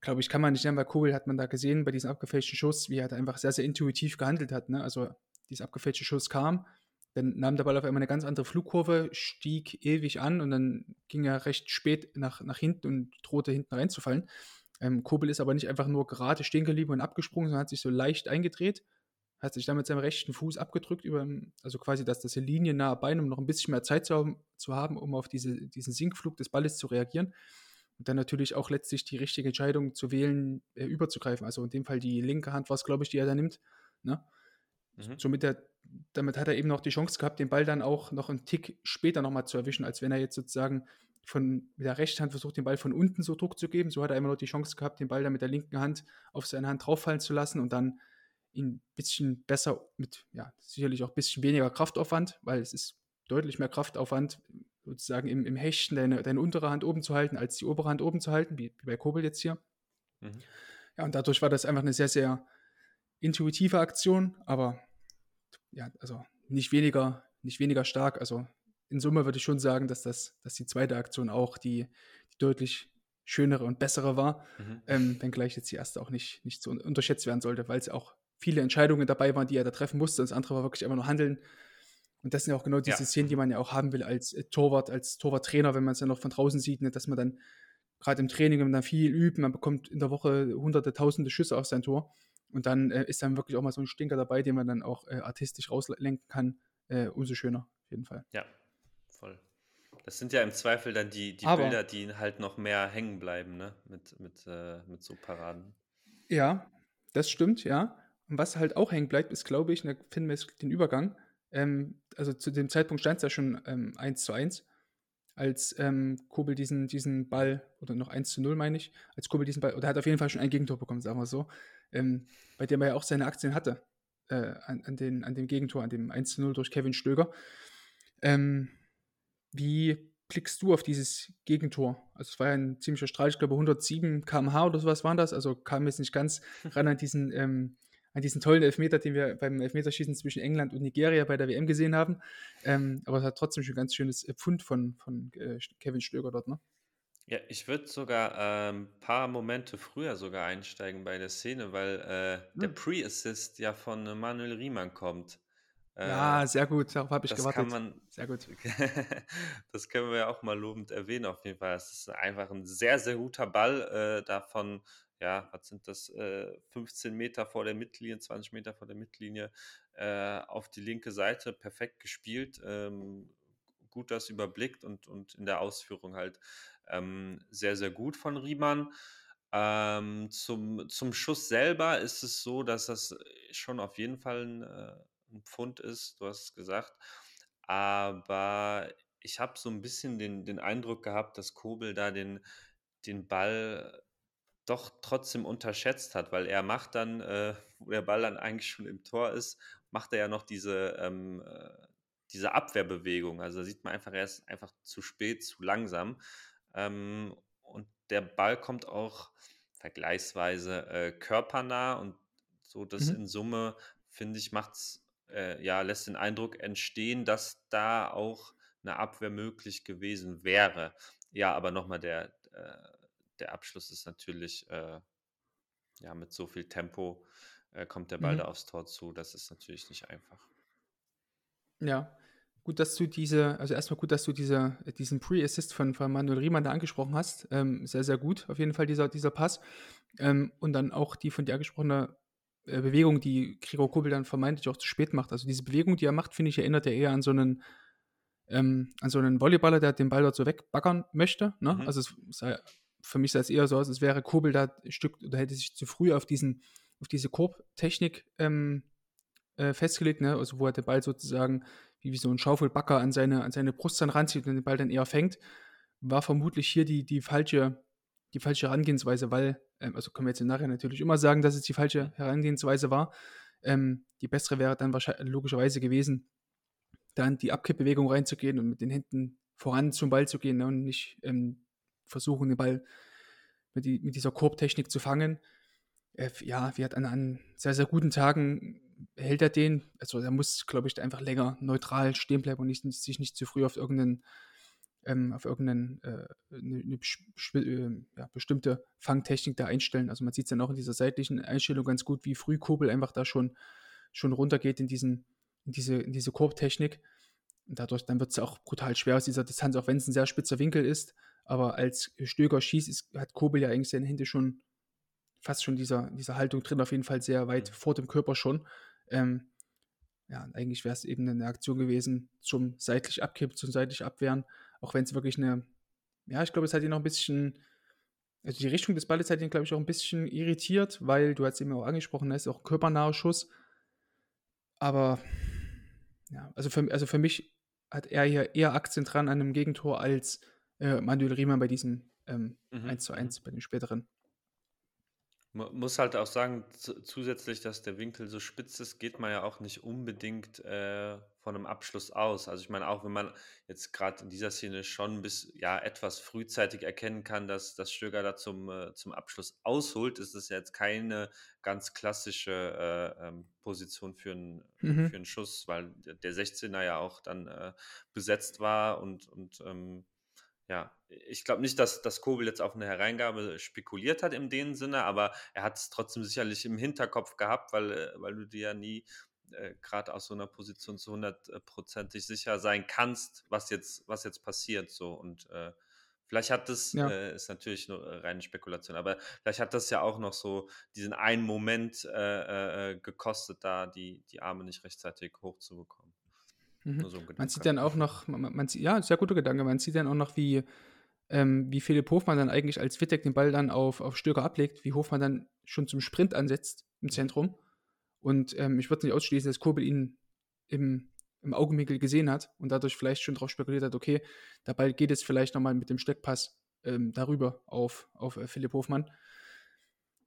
glaube ich, kann man nicht nennen, weil Kobel hat man da gesehen bei diesem abgefälschten Schuss, wie er da einfach sehr, sehr intuitiv gehandelt hat. Ne? Also dieser abgefälschte Schuss kam, dann nahm der Ball auf einmal eine ganz andere Flugkurve, stieg ewig an und dann ging er recht spät nach, nach hinten und drohte hinten reinzufallen. Ähm, Kobel ist aber nicht einfach nur gerade stehen geblieben und abgesprungen, sondern hat sich so leicht eingedreht, hat sich dann mit seinem rechten Fuß abgedrückt, über, also quasi, dass das Linie nahe Bein, um noch ein bisschen mehr Zeit zu haben, zu haben um auf diese, diesen Sinkflug des Balles zu reagieren. Und dann natürlich auch letztlich die richtige Entscheidung zu wählen, äh, überzugreifen. Also in dem Fall die linke Hand war es, glaube ich, die er da nimmt. Ne? Mhm. Somit er, damit hat er eben noch die Chance gehabt, den Ball dann auch noch einen Tick später nochmal zu erwischen, als wenn er jetzt sozusagen von mit der rechten Hand versucht, den Ball von unten so Druck zu geben. So hat er immer noch die Chance gehabt, den Ball dann mit der linken Hand auf seine Hand drauffallen zu lassen und dann ihn ein bisschen besser mit, ja, sicherlich auch ein bisschen weniger Kraftaufwand, weil es ist deutlich mehr Kraftaufwand, sozusagen im, im Hechten deine, deine untere Hand oben zu halten, als die obere Hand oben zu halten, wie, wie bei Kobel jetzt hier. Mhm. Ja, und dadurch war das einfach eine sehr, sehr intuitive Aktion, aber ja, also nicht weniger, nicht weniger stark. Also in Summe würde ich schon sagen, dass das, dass die zweite Aktion auch die, die deutlich schönere und bessere war, Mhm. ähm, wenngleich jetzt die erste auch nicht, nicht so un- unterschätzt werden sollte, weil es auch viele Entscheidungen dabei waren, die er da treffen musste. Das andere war wirklich einfach nur Handeln. Und das sind ja auch genau diese Ja. Szenen, die man ja auch haben will als äh, Torwart, als Torwarttrainer, wenn man es ja noch von draußen sieht, ne, dass man dann gerade im Training, wenn man dann viel übt, man bekommt in der Woche hunderte, tausende Schüsse auf sein Tor. Und dann äh, ist dann wirklich auch mal so ein Stinker dabei, den man dann auch äh, artistisch rauslenken kann. Äh, umso schöner, auf jeden Fall. Ja, voll. Das sind ja im Zweifel dann die, die Aber- Bilder, die halt noch mehr hängen bleiben, ne? Mit, mit, äh, mit so Paraden. Ja, das stimmt, ja. Und was halt auch hängen bleibt, ist, glaube ich, da finden wir den Übergang. Ähm, also zu dem Zeitpunkt stand es ja schon ähm, 1 zu 1, als ähm, Kobel diesen, diesen Ball, oder noch 1 zu 0, meine ich, als Kobel diesen Ball, oder er hat auf jeden Fall schon ein Gegentor bekommen, sagen wir so, ähm, bei dem er ja auch seine Aktien hatte, äh, an, an, den, an dem Gegentor, an dem 1 zu 0 durch Kevin Stöger. Ähm, wie blickst du auf dieses Gegentor? Also es war ja ein ziemlicher Strahl, ich glaube 107 km/h oder sowas waren das, also kam jetzt nicht ganz (laughs) ran an diesen, ähm, an diesen tollen Elfmeter, den wir beim Elfmeterschießen zwischen England und Nigeria bei der WM gesehen haben. Ähm, aber es hat trotzdem schon ein ganz schönes Pfund von, von äh, Kevin Stöger dort, ne? Ja, ich würde sogar ein paar Momente früher sogar einsteigen bei der Szene, weil äh, der Hm. Pre-Assist ja von äh, Manuel Riemann kommt. Äh, ja, sehr gut, darauf habe ich das gewartet. kann man, sehr gut. (laughs) das können wir ja auch mal lobend erwähnen, auf jeden Fall. Es ist einfach ein sehr, sehr guter Ball, äh, davon, ja, was sind das, äh, 15 Meter vor der Mittellinie, 20 Meter vor der Mittellinie, äh, auf die linke Seite, perfekt gespielt, ähm, gut das überblickt und, und in der Ausführung halt ähm, sehr, sehr gut von Riemann. Ähm, zum, zum Schuss selber ist es so, dass das schon auf jeden Fall ein, äh, ein Pfund ist, du hast es gesagt. Aber ich habe so ein bisschen den, den Eindruck gehabt, dass Kobel da den, den Ball doch trotzdem unterschätzt hat, weil er macht dann, äh, (laughs) wo der Ball dann eigentlich schon im Tor ist, macht er ja noch diese, ähm, äh, diese Abwehrbewegung. Also da sieht man einfach, er ist einfach zu spät, zu langsam. Ähm, und der Ball kommt auch, vergleichsweise äh, körpernah und so das Mhm. in Summe, finde ich, macht's, äh, ja, lässt den Eindruck entstehen, dass da auch eine Abwehr möglich gewesen wäre. Ja, aber nochmal der, äh, der Abschluss ist natürlich, äh, ja, mit so viel Tempo äh, kommt der Ball da Mhm. aufs Tor zu. Das ist natürlich nicht einfach. Ja, gut, dass du diese, also erstmal gut, dass du diese, äh, diesen Pre-Assist von, von Manuel Riemann da angesprochen hast. Ähm, sehr, sehr gut, auf jeden Fall dieser, dieser Pass. Ähm, und dann auch die von dir angesprochene äh, Bewegung, die Gregor Kobel dann vermeintlich auch zu spät macht. Also diese Bewegung, die er macht, finde ich, erinnert er eher an so einen, ähm, an so einen Volleyballer, der den Ball dort so wegbaggern möchte. Ne? Mhm. Also es sah, für mich sah es eher so aus, als wäre Kobel da ein Stück oder hätte sich zu früh auf diesen, auf diese Korbtechnik ähm, äh, festgelegt, ne? also wo er den Ball sozusagen wie, wie so ein Schaufelbacker an seine, an seine Brust dann ranzieht und den Ball dann eher fängt, war vermutlich hier die, die falsche, die falsche Herangehensweise, weil, ähm, also können wir jetzt im Nachhinein natürlich immer sagen, dass es die falsche Herangehensweise war. Ähm, die bessere wäre dann wahrscheinlich logischerweise gewesen, dann die Abkippbewegung reinzugehen und mit den Händen voran zum Ball zu gehen ne? und nicht ähm, versuchen, den Ball mit, die, mit dieser Korbtechnik zu fangen. Äh, ja, wir hatten an, an sehr, sehr guten Tagen hält er den, also er muss, glaube ich, einfach länger neutral stehen bleiben und nicht, sich nicht zu früh auf irgendeinen, ähm, auf irgendeinen, äh, eine, eine äh, ja, bestimmte Fangtechnik da einstellen. Also man sieht es dann auch in dieser seitlichen Einstellung ganz gut, wie früh Kobel einfach da schon, schon runtergeht in, diesen, in diese, in diese Korbtechnik. Und dadurch dann wird es auch brutal schwer aus dieser Distanz, auch wenn es ein sehr spitzer Winkel ist. Aber als Stöger schießt, ist, hat Kobel ja eigentlich seine Hände schon fast schon dieser, dieser Haltung drin, auf jeden Fall sehr weit vor dem Körper schon. Ähm, ja, eigentlich wäre es eben eine Aktion gewesen zum seitlich abkippen, zum seitlich abwehren, auch wenn es wirklich eine, ja, ich glaube, es hat ihn noch ein bisschen, also die Richtung des Balles hat ihn, glaube ich, auch ein bisschen irritiert, weil du hast eben auch angesprochen, das ist auch ein körpernaher Schuss. Aber ja, also für, also für mich hat er hier eher Aktien dran an einem Gegentor als äh, Manuel Riemann bei diesem ähm, Mhm, 1 zu mhm. 1, bei dem späteren. Man muss halt auch sagen, zu- zusätzlich, dass der Winkel so spitz ist, geht man ja auch nicht unbedingt äh, von einem Abschluss aus. Also ich meine, auch wenn man jetzt gerade in dieser Szene schon bis ja etwas frühzeitig erkennen kann, dass das Stöger da zum, äh, zum Abschluss ausholt, ist es ja jetzt keine ganz klassische äh, ähm, Position für einen, Mhm. für einen Schuss, weil der der 16er ja auch dann äh, besetzt war und, und ähm, ja, ich glaube nicht, dass, dass Kobel jetzt auf eine Hereingabe spekuliert hat in dem Sinne, aber er hat es trotzdem sicherlich im Hinterkopf gehabt, weil, äh, weil du dir ja nie äh, gerade aus so einer Position zu hundertprozentig sicher sein kannst, was jetzt, was jetzt passiert. So und äh, vielleicht hat das, Ja. äh, ist natürlich nur äh, reine Spekulation, aber vielleicht hat das ja auch noch so diesen einen Moment äh, gekostet, da die, die Arme nicht rechtzeitig hochzubekommen. Mhm. So Man sieht dann auch noch, man, man sieht, ja, sehr guter Gedanke, man sieht dann auch noch, wie, ähm, wie Philipp Hofmann dann eigentlich als Wittek den Ball dann auf, auf Stöger ablegt, wie Hofmann dann schon zum Sprint ansetzt im Zentrum. Und ähm, ich würde nicht ausschließen, dass Kobel ihn im, im Augenwinkel gesehen hat und dadurch vielleicht schon darauf spekuliert hat, okay, der Ball geht jetzt vielleicht nochmal mit dem Steckpass ähm, darüber auf, auf äh, Philipp Hofmann.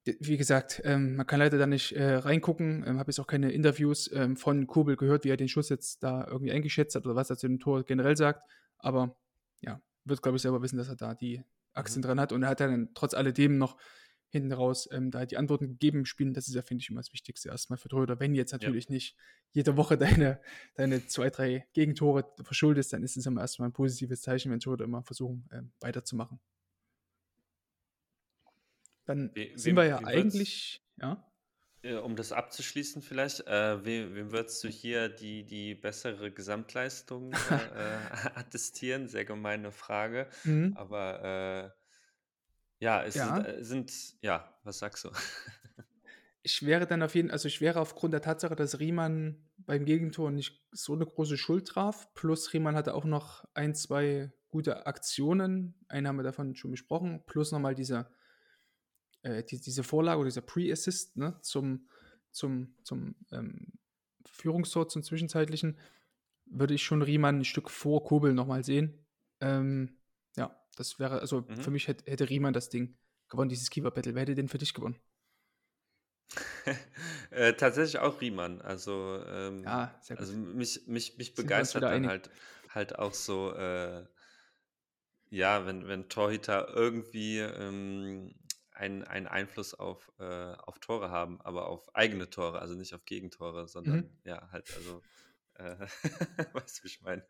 Wie gesagt, ähm, man kann leider da nicht äh, reingucken. Ähm, Habe jetzt auch keine Interviews ähm, von Kobel gehört, wie er den Schuss jetzt da irgendwie eingeschätzt hat oder was er zu dem Tor generell sagt. Aber ja, wird, glaube ich, selber wissen, dass er da die Aktien dran hat. Und er hat dann trotz alledem noch hinten raus ähm, da die Antworten gegeben, spielen. Das ist ja, finde ich, immer das Wichtigste erstmal für Torhüter. Wenn jetzt natürlich nicht jede Woche (laughs) deine, deine zwei, drei Gegentore verschuldest, dann ist es immer erstmal ein positives Zeichen, wenn Torhüter immer versuchen, ähm, weiterzumachen. Dann We- sind wir ja eigentlich, ja. Äh, Um das abzuschließen vielleicht, äh, wem, wem würdest du hier die, die bessere Gesamtleistung äh, (laughs) äh, attestieren? Sehr gemeine Frage. Mhm. Aber äh, ja, es Ja. Sind, äh, sind, ja, was sagst du? (laughs) Ich wäre dann auf jeden also ich wäre aufgrund der Tatsache, dass Riemann beim Gegentor nicht so eine große Schuld traf, plus Riemann hatte auch noch ein, zwei gute Aktionen, eine haben wir davon schon besprochen, plus nochmal diese, äh, die, diese Vorlage oder dieser Pre-Assist ne, zum, zum, zum ähm, Führungstor, zum Zwischenzeitlichen, würde ich schon Riemann ein Stück vor Kobel nochmal sehen. Ähm, ja, das wäre, also Mhm. für mich hätte, hätte Riemann das Ding gewonnen, dieses Keeper-Battle. Wer hätte den für dich gewonnen? (laughs) äh, tatsächlich auch Riemann. Also, ähm, Ja, sehr gut. also mich, mich, mich begeistert dann einig. halt, halt auch so, äh, ja, wenn, wenn Torhüter irgendwie ähm, einen, einen Einfluss auf, äh, auf Tore haben, aber auf eigene Tore, also nicht auf Gegentore, sondern Mhm. ja, halt, also, äh, (laughs) weißt du, wie ich meine?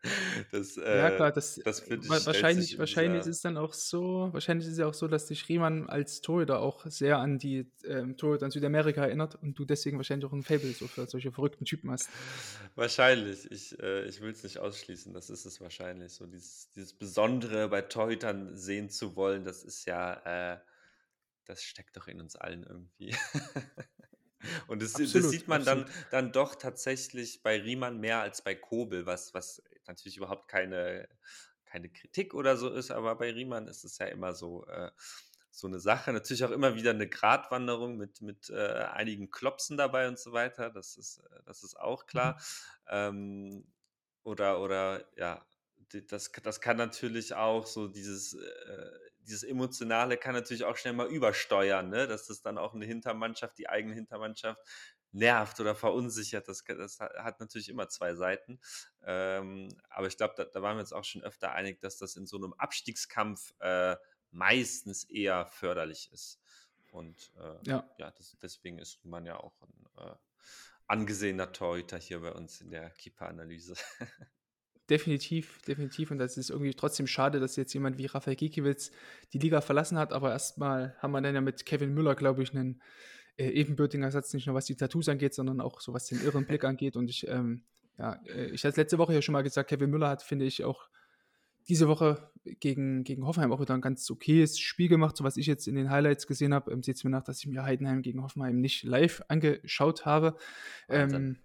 Das, Ja, äh, klar, das, das wahrscheinlich, in wahrscheinlich ist dieser, es dann auch so, wahrscheinlich ist es ja auch so, dass dich Riemann als Torhüter auch sehr an die ähm, Torhüter in Südamerika erinnert und du deswegen wahrscheinlich auch ein Faible so für solche verrückten Typen hast. wahrscheinlich, ich, äh, ich will es nicht ausschließen, das ist es wahrscheinlich, so dieses, dieses Besondere bei Torhütern sehen zu wollen, das ist ja, äh, das steckt doch in uns allen irgendwie. (laughs) Und das, das Absolut, sieht man dann, absolut. dann doch tatsächlich bei Riemann mehr als bei Kobel, was, was natürlich überhaupt keine, keine Kritik oder so ist, aber bei Riemann ist es ja immer so, äh, so eine Sache. Natürlich auch immer wieder eine Gratwanderung mit, mit äh, einigen Klopsen dabei und so weiter. Das ist, äh, das ist auch Mhm. klar. Ähm, oder, oder ja, das, das kann natürlich auch so dieses, äh, dieses Emotionale kann natürlich auch schnell mal übersteuern, ne? dass das dann auch eine Hintermannschaft, die eigene Hintermannschaft nervt oder verunsichert. Das, das ha- hat natürlich immer zwei Seiten. Ähm, aber ich glaube, da, da waren wir uns auch schon öfter einig, dass das in so einem Abstiegskampf äh, meistens eher förderlich ist. Und äh, Ja, ja, das, deswegen ist man ja auch ein äh, angesehener Torhüter hier bei uns in der Keeper-Analyse. (laughs) definitiv, definitiv. Und das ist irgendwie trotzdem schade, dass jetzt jemand wie Rafael Gikiewicz die Liga verlassen hat. Aber erstmal haben wir dann ja mit Kevin Müller, glaube ich, einen äh, ebenbürtigen Ersatz, nicht nur was die Tattoos angeht, sondern auch so was den irren Blick (laughs) angeht. Und ich, ähm, ja, äh, ich hatte letzte Woche ja schon mal gesagt, Kevin Müller hat, finde ich, auch diese Woche gegen, gegen Hoffenheim auch wieder ein ganz okayes Spiel gemacht, so was ich jetzt in den Highlights gesehen habe. Ähm, Seht es mir nach, dass ich mir Heidenheim gegen Hoffenheim nicht live angeschaut habe. Ähm,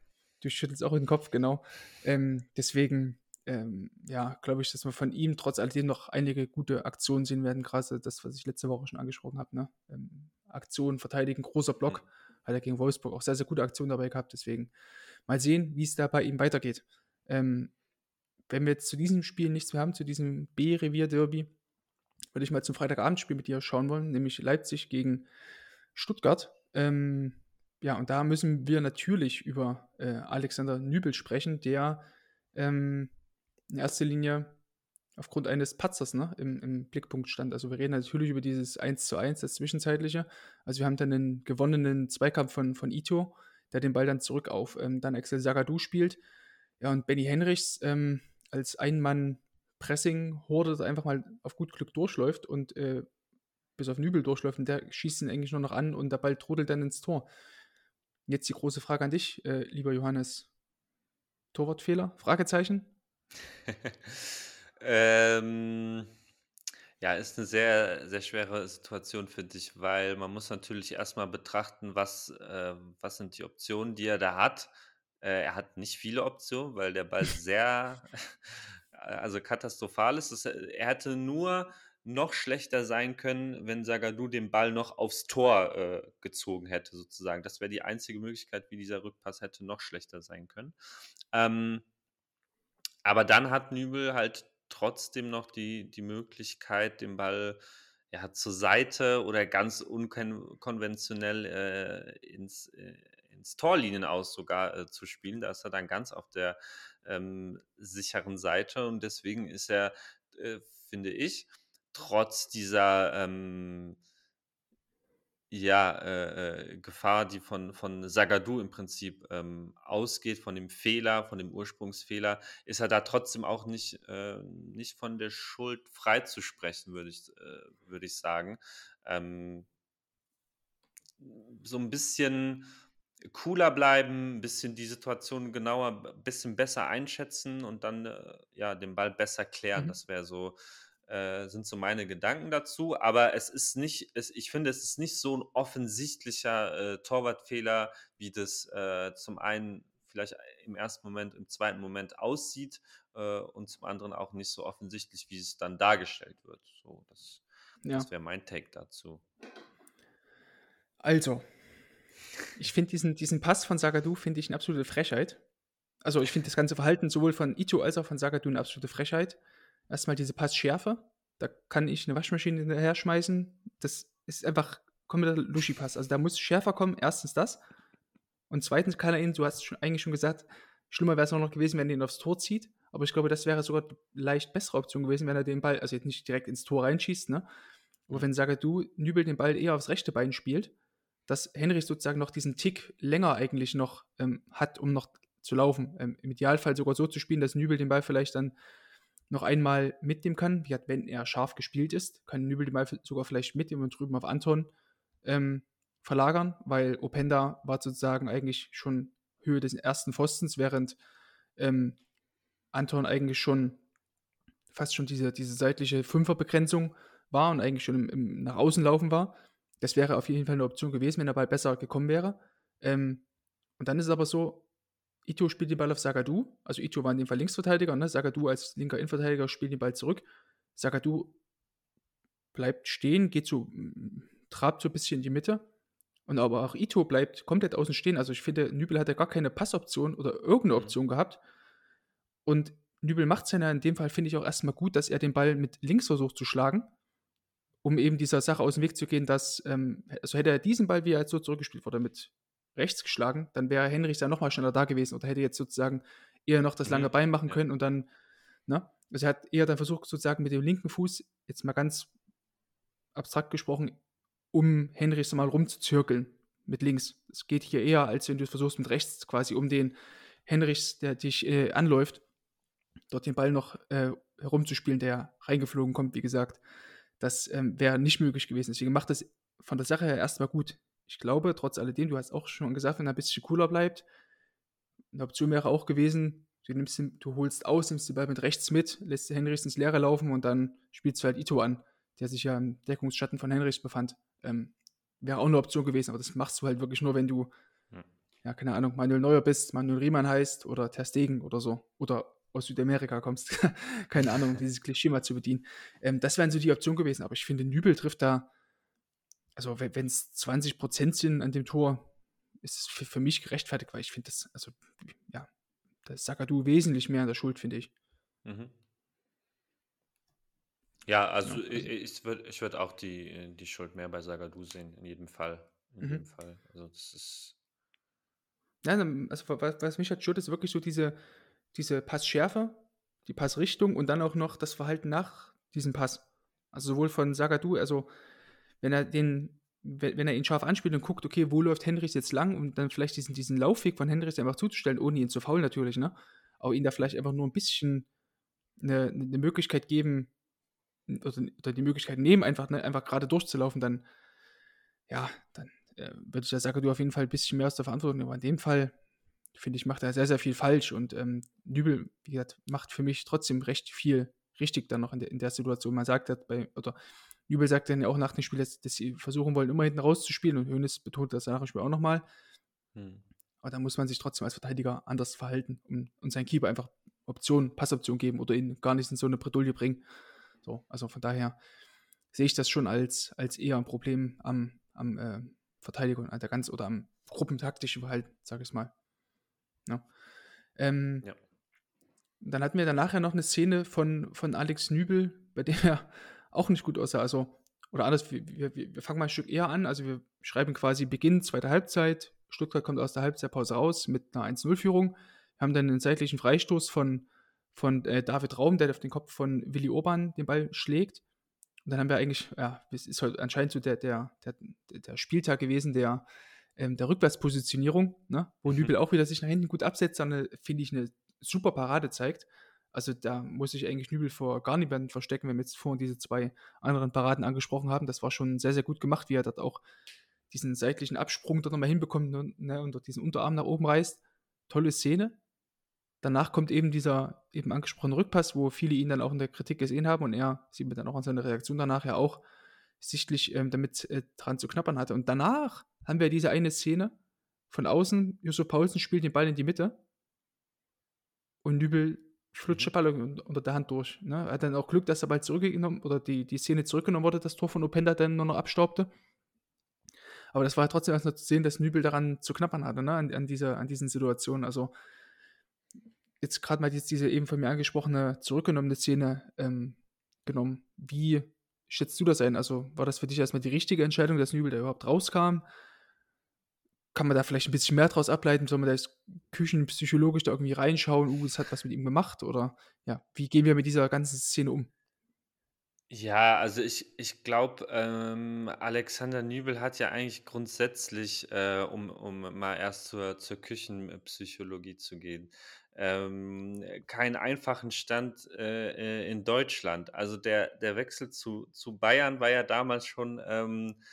du schüttelst auch den Kopf, genau. Ähm, deswegen, ähm, ja, glaube ich, dass wir von ihm trotz alledem noch einige gute Aktionen sehen werden. Gerade das, was ich letzte Woche schon angesprochen habe. Ne? Ähm, Aktionen, verteidigen, großer Block. Mhm. Hat er gegen Wolfsburg auch sehr, sehr gute Aktionen dabei gehabt. Deswegen mal sehen, wie es da bei ihm weitergeht. Ähm, wenn wir jetzt zu diesem Spiel nichts mehr haben, zu diesem B-Revier-Derby, würde ich mal zum Freitagabendspiel mit dir schauen wollen, nämlich Leipzig gegen Stuttgart. Ähm, ja, und da müssen wir natürlich über äh, Alexander Nübel sprechen, der ähm, in erster Linie aufgrund eines Patzers ne, im, im Blickpunkt stand. Also wir reden natürlich über dieses 1 zu 1, das Zwischenzeitliche. Also wir haben dann einen gewonnenen Zweikampf von, von Ito, der den Ball dann zurück auf ähm, dann Axel Sagadou spielt. Ja, und Benny Henrichs ähm, als Ein-Mann-Pressing-Horde einfach mal auf gut Glück durchläuft und äh, bis auf Nübel durchläuft und der schießt ihn eigentlich nur noch an und der Ball trudelt dann ins Tor. Jetzt die große Frage an dich, äh, lieber Johannes. Torwartfehler? Fragezeichen? (laughs) ähm, ja, ist eine sehr, sehr schwere Situation für dich, weil man muss natürlich erstmal betrachten, was, äh, was sind die Optionen, die er da hat. Äh, er hat nicht viele Optionen, weil der Ball (laughs) sehr, (laughs) also katastrophal ist. Es, er hätte nur noch schlechter sein können, wenn Zagadou den Ball noch aufs Tor äh, gezogen hätte, sozusagen. Das wäre die einzige Möglichkeit, wie dieser Rückpass hätte noch schlechter sein können. Ähm, aber dann hat Nübel halt trotzdem noch die, die Möglichkeit, den Ball ja, zur Seite oder ganz unkonventionell äh, ins, äh, ins Torlinien aus sogar äh, zu spielen. Da ist er dann ganz auf der ähm, sicheren Seite und deswegen ist er, äh, finde ich, trotz dieser ähm, ja, äh, äh, Gefahr, die von, von Zagadou im Prinzip ähm, ausgeht, von dem Fehler, von dem Ursprungsfehler, ist er da trotzdem auch nicht, äh, nicht von der Schuld frei zu sprechen, würde ich, äh, würde ich sagen. Ähm, so ein bisschen cooler bleiben, ein bisschen die Situation genauer, ein bisschen besser einschätzen und dann äh, ja den Ball besser klären. Mhm. Das wäre so, äh, sind so meine Gedanken dazu. Aber es ist nicht, es, ich finde, es ist nicht so ein offensichtlicher äh, Torwartfehler, wie das äh, zum einen vielleicht im ersten Moment, im zweiten Moment aussieht äh, und zum anderen auch nicht so offensichtlich, wie es dann dargestellt wird. So, das, Ja. das wäre mein Take dazu. Also, ich finde diesen, diesen Pass von Zagadou finde ich eine absolute Frechheit. Also ich finde das ganze Verhalten sowohl von Ito als auch von Zagadou eine absolute Frechheit. Erstmal diese Passschärfe. Da kann ich eine Waschmaschine hinterher schmeißen. Das ist einfach kompletter Luschi-Pass. Also da muss schärfer kommen. Erstens das. Und zweitens kann er ihn, du hast schon, eigentlich schon gesagt, schlimmer wäre es auch noch gewesen, wenn er ihn aufs Tor zieht. Aber ich glaube, das wäre sogar leicht bessere Option gewesen, wenn er den Ball, also jetzt nicht direkt ins Tor reinschießt, ne? Aber wenn Sagadu Nübel den Ball eher aufs rechte Bein spielt, dass Henrich sozusagen noch diesen Tick länger eigentlich noch ähm, hat, um noch zu laufen. Ähm, Im Idealfall sogar so zu spielen, dass Nübel den Ball vielleicht dann noch einmal mitnehmen kann. Wie hat, wenn er scharf gespielt ist, kann Nübel den Ball sogar vielleicht mitnehmen und drüben auf Anton ähm, verlagern, weil Openda war sozusagen eigentlich schon Höhe des ersten Pfostens, während ähm, Anton eigentlich schon fast schon diese, diese seitliche Fünferbegrenzung war und eigentlich schon im, im, nach außen laufen war. Das wäre auf jeden Fall eine Option gewesen, wenn der Ball besser gekommen wäre. Ähm, und dann ist es aber so, Ito spielt den Ball auf Sagadu, also Ito war in dem Fall Linksverteidiger, ne? Sagadu als linker Innenverteidiger spielt den Ball zurück. Sagadu bleibt stehen, geht so, trabt so ein bisschen in die Mitte. Und aber auch Ito bleibt komplett außen stehen. Also ich finde, Nübel hat ja gar keine Passoption oder irgendeine mhm. Option gehabt. Und Nübel macht es ja in dem Fall, finde ich auch erstmal gut, dass er den Ball mit links versucht zu schlagen, um eben dieser Sache aus dem Weg zu gehen, dass, ähm, also hätte er diesen Ball, wie er jetzt so zurückgespielt wurde, mit rechts geschlagen, dann wäre Henrich da nochmal schneller da gewesen oder hätte jetzt sozusagen eher noch das lange mhm. Bein machen ja. können und dann, ne? Also er hat eher dann versucht, sozusagen mit dem linken Fuß, jetzt mal ganz abstrakt gesprochen, um Henrichs mal rumzuzirkeln mit links. Es geht hier eher, als wenn du es versuchst mit rechts quasi um den Henrichs, der dich äh, anläuft, dort den Ball noch äh, herumzuspielen, der reingeflogen kommt, wie gesagt. Das ähm, wäre nicht möglich gewesen. Deswegen macht das von der Sache her erstmal gut ich glaube, trotz alledem, du hast auch schon gesagt, wenn er ein bisschen cooler bleibt, eine Option wäre auch gewesen, du, nimmst den, du holst aus, nimmst den Ball mit rechts mit, lässt Henrichs ins Leere laufen und dann spielst du halt Ito an, der sich ja im Deckungsschatten von Henrichs befand. Ähm, wäre auch eine Option gewesen, aber das machst du halt wirklich nur, wenn du, ja, ja keine Ahnung, Manuel Neuer bist, Manuel Riemann heißt oder Ter Stegen oder so. Oder aus Südamerika kommst. (laughs) keine Ahnung, dieses Klischee mal zu bedienen. Ähm, das wären so die Optionen gewesen, aber ich finde, Nübel trifft da also wenn es 20 Prozent sind an dem Tor, ist es für, für mich gerechtfertigt, weil ich finde das, also ja, da ist Sakadu wesentlich mehr an der Schuld, finde ich. Mhm. Ja, also, ja, also ich, würde ich würd auch die, die Schuld mehr bei Sagadu sehen, in jedem Fall. In mhm. jedem Fall. Also das ist. Ja, also was, was mich halt stört, ist wirklich so diese, diese Passschärfe, die Passrichtung und dann auch noch das Verhalten nach diesem Pass. Also sowohl von Sagadu, also wenn er den, wenn er ihn scharf anspielt und guckt, okay, wo läuft Henrichs jetzt lang und dann vielleicht diesen, diesen Laufweg von Henrichs einfach zuzustellen, ohne ihn zu faulen natürlich, ne? Aber ihn da vielleicht einfach nur ein bisschen eine, eine Möglichkeit geben, oder, oder, die Möglichkeit nehmen, einfach, ne, einfach gerade durchzulaufen, dann, ja, dann äh, würde ich ja sagen, du auf jeden Fall ein bisschen mehr aus der Verantwortung. Aber in dem Fall, finde ich, macht er sehr, sehr viel falsch und ähm, Nübel, wie gesagt, macht für mich trotzdem recht viel richtig dann noch in der, in der Situation. Man sagt, bei, oder Jubel sagt dann ja auch nach dem Spiel, dass, dass, sie versuchen wollen, immer hinten rauszuspielen und Hönes betont das nach dem Spiel auch nochmal. Hm. Aber da muss man sich trotzdem als Verteidiger anders verhalten und, und seinen Keeper einfach Optionen, Passoption geben oder ihn gar nicht in so eine Bredouille bringen. So, also von daher sehe ich das schon als, als eher ein Problem am, am äh, Verteidigung, der ganz oder am gruppentaktischen Verhalten, sage ich mal. Ja. Ähm, ja. Dann hatten wir dann nachher noch eine Szene von, von Alex Nübel, bei der er auch nicht gut aussah. Also, oder anders, wir, wir, wir fangen mal ein Stück eher an. Also wir schreiben quasi Beginn zweite Halbzeit. Stuttgart kommt aus der Halbzeitpause raus mit einer 1-0-Führung. Wir haben dann einen seitlichen Freistoß von, von äh, David Raum, der auf den Kopf von Willi Orban den Ball schlägt. Und dann haben wir eigentlich, ja, es ist heute anscheinend so der, der, der, der Spieltag gewesen, der, ähm, der Rückwärtspositionierung, ne? wo mhm. Nübel auch wieder sich nach hinten gut absetzt, dann finde ich eine super Parade zeigt. Also da muss ich eigentlich Nübel vor gar niemanden verstecken, wenn wir jetzt vorhin diese zwei anderen Paraden angesprochen haben. Das war schon sehr, sehr gut gemacht, wie er dort auch diesen seitlichen Absprung dort nochmal hinbekommt ne, ne, und dort diesen Unterarm nach oben reißt. Tolle Szene. Danach kommt eben dieser eben angesprochene Rückpass, wo viele ihn dann auch in der Kritik gesehen haben und er sieht mir dann auch an seiner Reaktion danach ja auch sichtlich ähm, damit äh, dran zu knappern hatte. Und danach haben wir diese eine Szene von außen, Josef Paulsen spielt den Ball in die Mitte und Nübel flutscht der Ball unter der Hand durch. Ne? Er hat dann auch Glück, dass er bald zurückgenommen oder die, die Szene zurückgenommen wurde, das Tor von Openda dann nur noch abstaubte. Aber das war halt trotzdem erstmal zu sehen, dass Nübel daran zu knappern hatte, ne? an, an, dieser, an diesen Situationen. Also jetzt gerade mal jetzt diese eben von mir angesprochene zurückgenommene Szene ähm, genommen. Wie schätzt du das ein? Also war das für dich erstmal die richtige Entscheidung, dass Nübel da überhaupt rauskam? Kann man da vielleicht ein bisschen mehr draus ableiten? Soll man da jetzt küchenpsychologisch da irgendwie reinschauen, uh, das hat was mit ihm gemacht? Oder ja, wie gehen wir mit dieser ganzen Szene um? Ja, also ich ich glaube, ähm, Alexander Nübel hat ja eigentlich grundsätzlich, äh, um um mal erst zur zur Küchenpsychologie zu gehen, ähm, keinen einfachen Stand, äh, äh, in Deutschland. Also der der Wechsel zu zu Bayern war ja damals schon, ähm äh,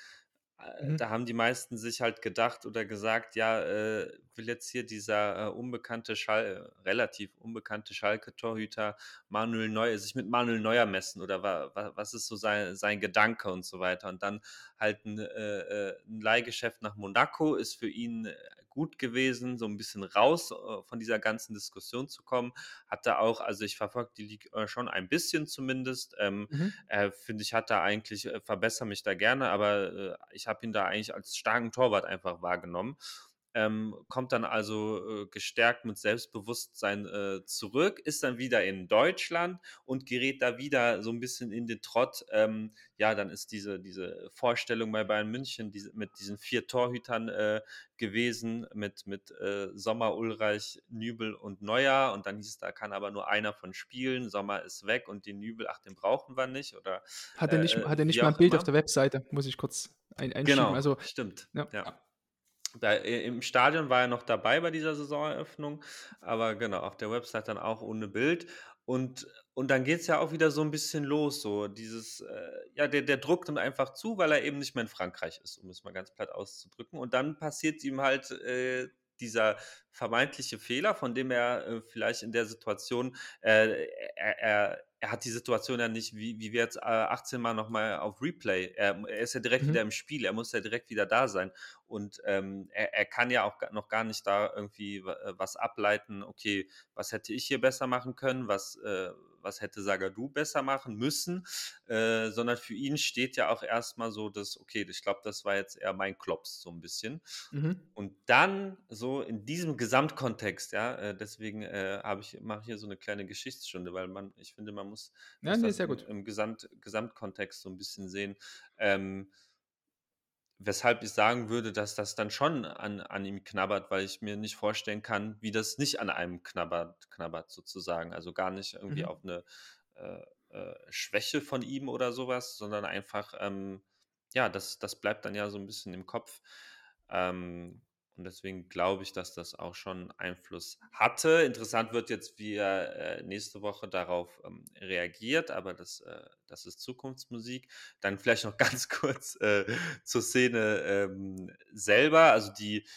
Mhm. da haben die meisten sich halt gedacht oder gesagt: „Ja, äh, will jetzt hier dieser, äh, unbekannte Schal äh, relativ unbekannte Schalke-Torhüter Manuel Neuer sich mit Manuel Neuer messen oder wa wa was ist so sei sein Gedanke?“ und so weiter. Und dann halt 'n, äh, äh 'n Leihgeschäft nach Monaco ist für ihn, äh, gut gewesen, so ein bisschen raus, äh, von dieser ganzen Diskussion zu kommen. Hat er auch also, ich verfolge die Ligue 1 schon ein bisschen zumindest, ähm, Mhm. äh, finde ich, hat er eigentlich äh, verbessere mich da gerne, aber, äh, ich habe ihn da eigentlich als starken Torwart einfach wahrgenommen. Ähm, kommt dann also, äh, gestärkt mit Selbstbewusstsein, äh, zurück, ist dann wieder in Deutschland und gerät da wieder so ein bisschen in den Trott. Ähm, ja, dann ist diese diese Vorstellung bei Bayern München, diese mit diesen 4 Torhütern, äh, gewesen, mit mit, äh, Sommer, Ulreich, Nübel und Neuer und dann hieß es, da kann aber nur einer von spielen. Sommer ist weg und den Nübel, ach, den brauchen wir nicht oder, Hat er nicht äh, hat er nicht mal 'n auch Bild auf immer. der Webseite, muss ich kurz ein einschieben. Genau, Also, stimmt, ja, ja. Da, äh, im Stadion war er noch dabei bei dieser Saisoneröffnung, aber genau, auf der Website dann auch ohne Bild. Und und dann geht's ja auch wieder so ein bisschen los, so dieses, äh ja, der der Druck nimmt einfach zu, weil er eben nicht mehr in Frankreich ist, um es mal ganz platt auszudrücken. Und dann passiert ihm halt, äh, dieser vermeintliche Fehler, von dem er, äh, vielleicht in der Situation äh, er er er hat die Situation ja nicht, wie wie wir jetzt, äh, 18 Mal noch mal auf Replay. Er er ist ja direkt Mhm. wieder im Spiel, er muss ja direkt wieder da sein. Und, ähm, er er kann ja auch noch gar nicht da irgendwie äh, was ableiten: „Okay, was hätte ich hier besser machen können? Was, äh was hätte Zagadou besser machen müssen?“ Äh, sondern für ihn steht ja auch erst mal so das: „Okay, ich glaube, das war jetzt eher mein Klops“, so ein bisschen. Mhm. Und dann so in diesem Gesamtkontext, ja, äh, deswegen, äh, habe ich mache ich hier so eine kleine Geschichtsstunde, weil man ich finde, man muss Ja, muss ne, sehr im im Gesamt Gesamtkontext so ein bisschen sehen. Ähm Weshalb ich sagen würde, dass das dann schon an an ihm knabbert, weil ich mir nicht vorstellen kann, wie das nicht an einem knabbert knabbert sozusagen. Also, gar nicht irgendwie Mhm. auf eine äh, äh, Schwäche von ihm oder sowas, sondern einfach, ähm, ja, das das bleibt dann ja so ein bisschen im Kopf. Ähm, und deswegen glaube ich, dass das auch schon Einfluss hatte. Interessant wird jetzt, wie er, äh, nächste Woche darauf, ähm, reagiert, aber das, äh das ist Zukunftsmusik. Dann vielleicht noch (laughs) ganz kurz, äh, zur Szene, ähm, selber. Also die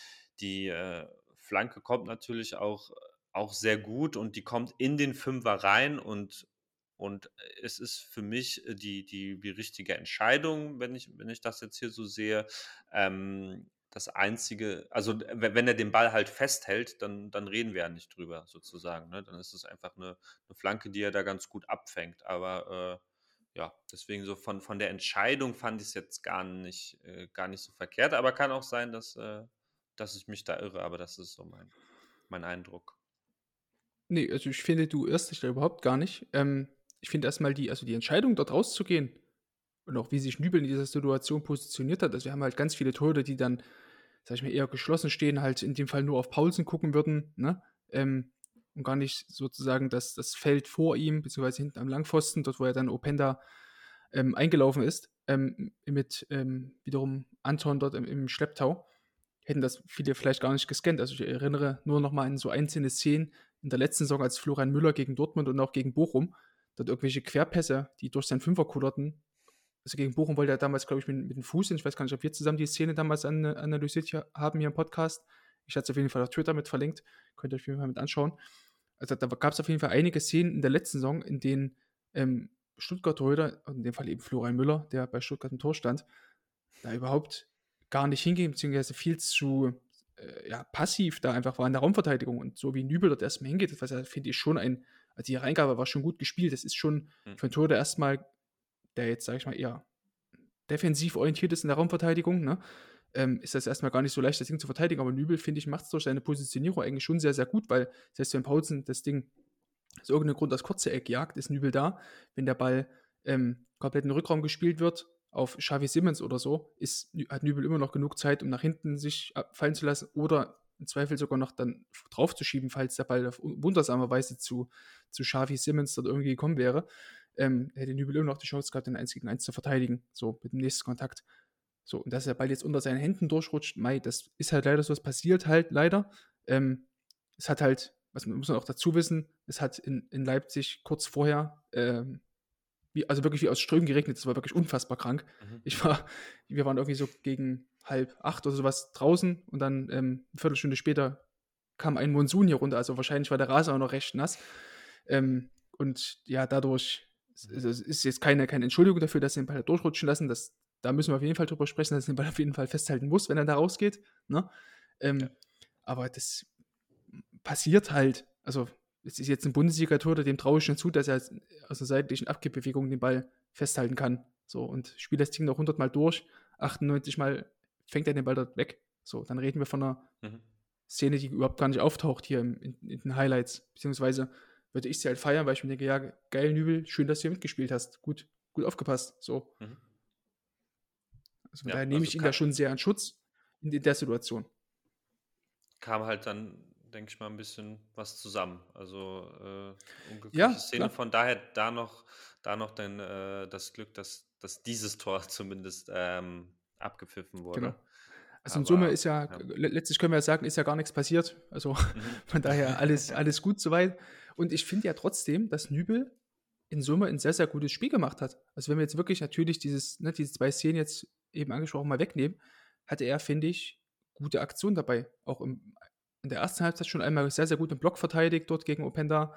die, äh, Flanke kommt natürlich auch auch sehr gut und die kommt in den Fünfer rein und und es ist für mich, äh, die die die richtige Entscheidung, wenn ich wenn ich das jetzt hier so sehe. Ähm, das Einzige also, wenn er den Ball halt festhält, dann dann reden wir ja nicht drüber sozusagen, ne? Dann ist es einfach eine 'ne Flanke, die er da ganz gut abfängt. Aber, äh, ja, deswegen so von von der Entscheidung fand ich's jetzt gar nicht äh, gar nicht so verkehrt, aber kann auch sein, dass, äh dass ich mich da irre, aber das ist so mein mein Eindruck. Ne, also ich finde, du irrst dich da überhaupt gar nicht. Ähm, ich finde erst mal die also die Entscheidung, dort rauszugehen und auch wie sich Nübel in dieser Situation positioniert hat. Also, wir haben halt ganz viele Torhüter, die dann, sage ich mal, eher geschlossen stehen, halt in dem Fall nur auf Paulsen gucken würden, ne? Ähm, und gar nicht sozusagen das das Feld vor ihm, beziehungsweise hinten am Langpfosten, dort, wo er dann Openda, ähm, eingelaufen ist, ähm, mit, ähm, wiederum Anton dort im im Schlepptau hätten das viele vielleicht gar nicht gescannt. Also, ich erinnere nur noch mal an so einzelne Szenen in der letzten Saison, als Florian Müller gegen Dortmund und auch gegen Bochum dort irgendwelche Querpässe, die durch seinen Fünfer kullerten. Also, gegen Bochum wollte er damals, glaube ich, mit mit dem Fuß hin. Ich weiß gar nicht, ob wir zusammen die Szene damals an analysiert hier haben hier im Podcast. Ich hatte es auf jeden Fall auf Twitter mit verlinkt. Könnt ihr euch auf jeden Fall mit anschauen. Also, da gab es auf jeden Fall einige Szenen in der letzten Saison, in denen, ähm, Stuttgart-Torhüter, in dem Fall eben Florian Müller, der bei Stuttgart im Tor stand, da überhaupt gar nicht hingehen, beziehungsweise viel zu, äh, ja, passiv da einfach war in der Raumverteidigung. Und so wie Nübel dort erst mal hingeht, ja, finde ich, schon ein also die Reingabe war schon gut gespielt. Das ist schon Mhm. für 'n Torhüter erst mal, der jetzt, sage ich mal, eher defensiv orientiert ist in der Raumverteidigung, ne, ähm, ist das erst mal gar nicht so leicht, das Ding zu verteidigen. Aber Nübel, finde ich, macht's durch seine Positionierung eigentlich schon sehr, sehr gut, weil selbst wenn Paulsen das Ding aus irgendeinem Grund das kurze Eck jagt, ist Nübel da. Wenn der Ball, ähm, komplett in den Rückraum gespielt wird, auf Xavi Simons oder so, ist hat Nübel immer noch genug Zeit, um nach hinten sich fallen zu lassen oder im Zweifel sogar noch dann draufzuschieben, falls der Ball auf wundersame Weise zu zu Xavi Simons dort irgendwie gekommen wäre. Ähm, hätte Nübel immer noch die Chance gehabt, den 1 gegen 1 zu verteidigen, so mit dem nächsten Kontakt. So, und dass der Ball jetzt unter seinen Händen durchrutscht, Mai, das ist halt leider so, es passiert halt leider. Ähm, es hat halt, was muss man auch dazu wissen, es hat in, in Leipzig kurz vorher, ähm, wie, also wirklich wie aus Strömen geregnet, das war wirklich unfassbar krank. Mhm. Ich war, wir waren irgendwie so gegen halb acht oder sowas draußen und dann ähm, eine Viertelstunde später kam ein Monsun hier runter, also wahrscheinlich war der Rasen auch noch recht nass. Ähm, und ja, dadurch es ist jetzt keine, keine Entschuldigung dafür, dass sie den Ball durchrutschen lassen. Das, da müssen wir auf jeden Fall drüber sprechen, dass er den Ball auf jeden Fall festhalten muss, wenn er da rausgeht. Ne? Ähm, ja. Aber das passiert halt. Also, es ist jetzt ein Bundesliga-Tor, dem traue ich schon zu, dass er aus der seitlichen Abkippbewegung den Ball festhalten kann. So, und spielt das Ding noch 100 Mal durch, 98 Mal fängt er den Ball dort weg. So, dann reden wir von einer mhm. Szene, die überhaupt gar nicht auftaucht hier in, in, in den Highlights. Beziehungsweise würde ich sie halt feiern, weil ich mir denke, ja, geil, Nübel, schön, dass du hier mitgespielt hast. Gut, gut aufgepasst. So. Mhm. Also ja, daher nehme also ich ihn da schon sehr an Schutz in, in der Situation. Kam halt dann, denke ich mal, ein bisschen was zusammen. Also äh, unglückliche ja, Szene. Klar. Von daher da noch, da noch dann, äh, das Glück, dass, dass dieses Tor (laughs) zumindest ähm, abgepfiffen wurde. Genau. Also in Summe ist ja, ja, letztlich können wir ja sagen, ist ja gar nichts passiert. Also mhm. (laughs) von daher alles, alles gut soweit. Und ich finde ja trotzdem, dass Nübel in Summe ein sehr, sehr gutes Spiel gemacht hat. Also wenn wir jetzt wirklich natürlich dieses, ne, diese zwei Szenen jetzt eben angesprochen mal wegnehmen, hatte er, finde ich, gute Aktionen dabei. Auch im, in der ersten Halbzeit schon einmal sehr, sehr gut im Block verteidigt, dort gegen Openda.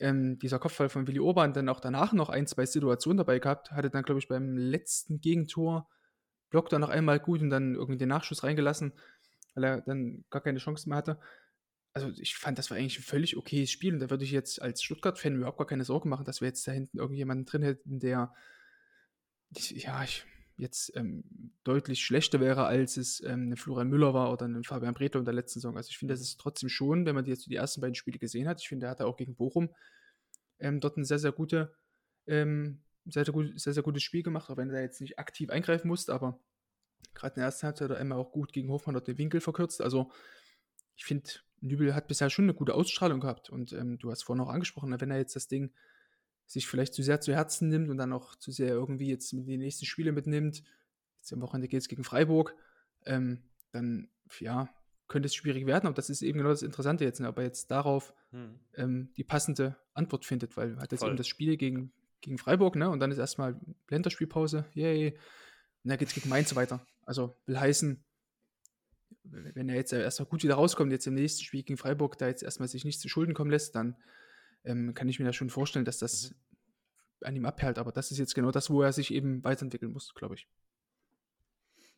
Ähm, dieser Kopfball von Willi Orban dann auch danach noch ein, zwei Situationen dabei gehabt, hatte dann, glaube ich, beim letzten Gegentor Block dann noch einmal gut und dann irgendwie den Nachschuss reingelassen, weil er dann gar keine Chance mehr hatte. Also ich fand, das war eigentlich ein völlig okayes Spiel und da würde ich jetzt als Stuttgart-Fan überhaupt gar keine Sorgen machen, dass wir jetzt da hinten irgendjemanden drin hätten, der ja, ich, jetzt ähm, deutlich schlechter wäre, als es ähm, ein Florian Müller war oder ein Fabian Bretler in der letzten Saison. Also ich finde, das ist trotzdem schon, wenn man jetzt die ersten beiden Spiele gesehen hat, ich finde, er hatte auch gegen Bochum ähm, dort ein sehr, sehr gute ähm, sehr, sehr, gut, sehr, sehr gutes Spiel gemacht, auch wenn er jetzt nicht aktiv eingreifen musste, aber gerade in der ersten Halbzeit hat er immer auch gut gegen Hofmann dort den Winkel verkürzt. Also ich finde, Nübel hat bisher schon eine gute Ausstrahlung gehabt und ähm, du hast vorhin auch angesprochen, wenn er jetzt das Ding sich vielleicht zu sehr zu Herzen nimmt und dann auch zu sehr irgendwie jetzt den nächsten Spiele mitnimmt, jetzt am Wochenende geht es gegen Freiburg, ähm, dann ja, könnte es schwierig werden, aber das ist eben genau das Interessante jetzt, ne? ob er jetzt darauf hm. ähm, die passende Antwort findet, weil er hat jetzt Voll. eben das Spiel gegen gegen Freiburg, ne? Und dann ist erstmal Länderspielpause, yay. Und dann geht es gegen Mainz weiter. Also will heißen, wenn er jetzt erstmal gut wieder rauskommt, jetzt im nächsten Spiel gegen Freiburg, da jetzt erstmal sich nicht zu Schulden kommen lässt, dann ähm, kann ich mir da schon vorstellen, dass das mhm. an ihm abhält. Aber das ist jetzt genau das, wo er sich eben weiterentwickeln muss, glaube ich.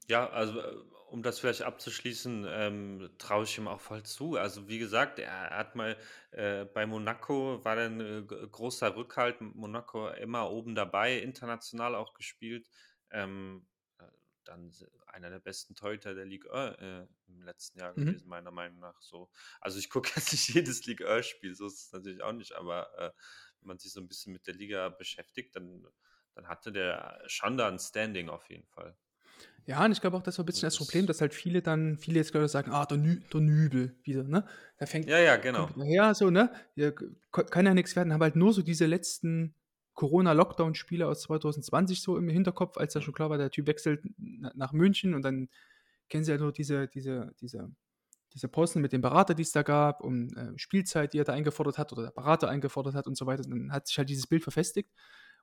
Ja, also äh, um das vielleicht abzuschließen, ähm, traue ich ihm auch voll zu. Also wie gesagt, er, er hat mal äh, bei Monaco war dann äh, großer Rückhalt, Monaco immer oben dabei, international auch gespielt. Ähm, äh, dann einer der besten Torhüter der Liga äh, im letzten Jahr mhm. gewesen, meiner Meinung nach. So, also ich gucke (laughs) jetzt nicht jedes Liga Spiel, so ist es natürlich auch nicht, aber äh, wenn man sich so ein bisschen mit der Liga beschäftigt, dann, dann hatte der Schande an Standing auf jeden Fall. Ja, und ich glaube auch, das war ein bisschen das, das Problem, dass halt viele dann, viele jetzt gerade sagen, ah, der, Nü der Nübel wieder, ne? Da fängt ja, ja, genau. Ja, so, ne? Ja, kann ja nichts werden, haben halt nur so diese letzten Corona-Lockdown-Spiele aus 2020 so im Hinterkopf, als da schon klar war, der Typ wechselt nach München und dann kennen sie ja nur diese, diese, diese, diese Posten mit dem Berater, die es da gab, um äh, Spielzeit, die er da eingefordert hat oder der Berater eingefordert hat und so weiter. Und dann hat sich halt dieses Bild verfestigt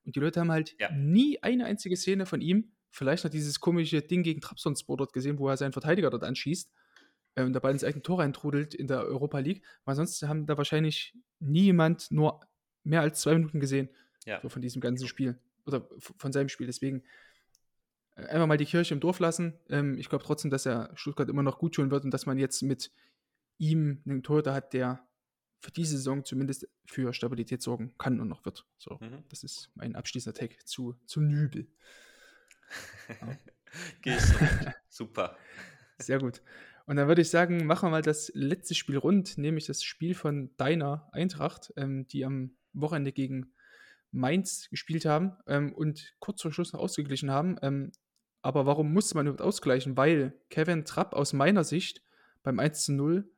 und die Leute haben halt ja. nie eine einzige Szene von ihm vielleicht noch dieses komische Ding gegen Trabzonspor dort gesehen, wo er seinen Verteidiger dort anschießt äh, und dabei ins eigene Tor reintrudelt in der Europa League. Weil sonst haben da wahrscheinlich niemand nur mehr als zwei Minuten gesehen ja. so von diesem ganzen Spiel oder von seinem Spiel. Deswegen äh, einfach mal die Kirche im Dorf lassen. Ähm, ich glaube trotzdem, dass er Stuttgart immer noch gut tun wird und dass man jetzt mit ihm einen Torhüter hat, der für diese Saison zumindest für Stabilität sorgen kann und noch wird. So, mhm. das ist mein abschließender Tag zu, zu Nübel. (laughs) Gehst du. Super. Sehr gut. Und dann würde ich sagen, machen wir mal das letzte Spiel rund, nämlich das Spiel von deiner Eintracht, ähm, die am Wochenende gegen Mainz gespielt haben ähm, und kurz vor Schluss noch ausgeglichen haben. Ähm, aber warum musste man überhaupt ausgleichen? Weil Kevin Trapp aus meiner Sicht beim 1 zu 0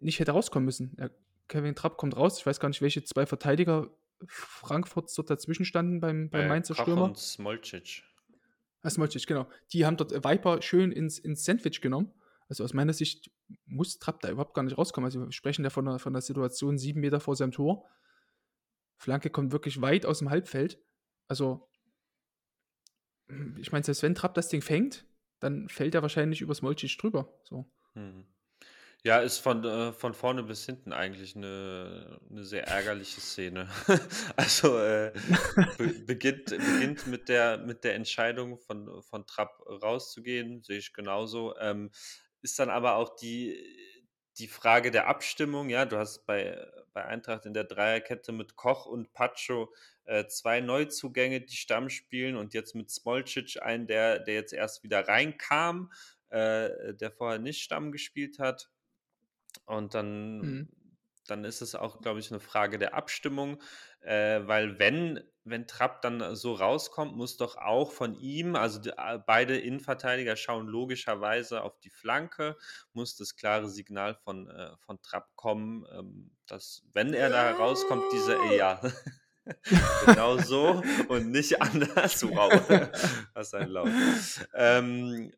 nicht hätte rauskommen müssen. Ja, Kevin Trapp kommt raus, ich weiß gar nicht, welche zwei Verteidiger Frankfurt dort dazwischen standen beim, beim Äh, Mainzer Koch Stürmer. und Smolcic. Ah, Smolcic, genau. Die haben dort Viper schön ins, ins Sandwich genommen. Also aus meiner Sicht muss Trapp da überhaupt gar nicht rauskommen. Also wir sprechen da von einer, von einer Situation sieben Meter vor seinem Tor. Flanke kommt wirklich weit aus dem Halbfeld. Also, (clears throat) ich meine, selbst wenn Trapp das Ding fängt, dann fällt er wahrscheinlich über Smolcic drüber. So. Mhm. Ja, ist von, äh, von vorne bis hinten eigentlich eine, eine sehr ärgerliche Szene. (laughs) Also äh, be (laughs) beginnt, beginnt mit der, mit der Entscheidung von, von Trapp rauszugehen, sehe ich genauso. Ähm, ist dann aber auch die, die Frage der Abstimmung. Ja, du hast bei, bei Eintracht in der Dreierkette mit Koch und Pacho äh, zwei Neuzugänge, die Stamm spielen und jetzt mit Smolcic einen, der, der jetzt erst wieder reinkam, äh, der vorher nicht Stamm gespielt hat. Und dann, Mhm. Dann ist es auch, glaube ich, eine Frage der Abstimmung, äh, weil wenn, wenn Trapp dann so rauskommt, muss doch auch von ihm, also die, äh, beide Innenverteidiger schauen logischerweise auf die Flanke, muss das klare Signal von, äh, von Trapp kommen, ähm, dass wenn er da rauskommt, diese, ja, (laughs) genau so und nicht (laughs) anders. Wow, (laughs) was ein Laut. Ähm,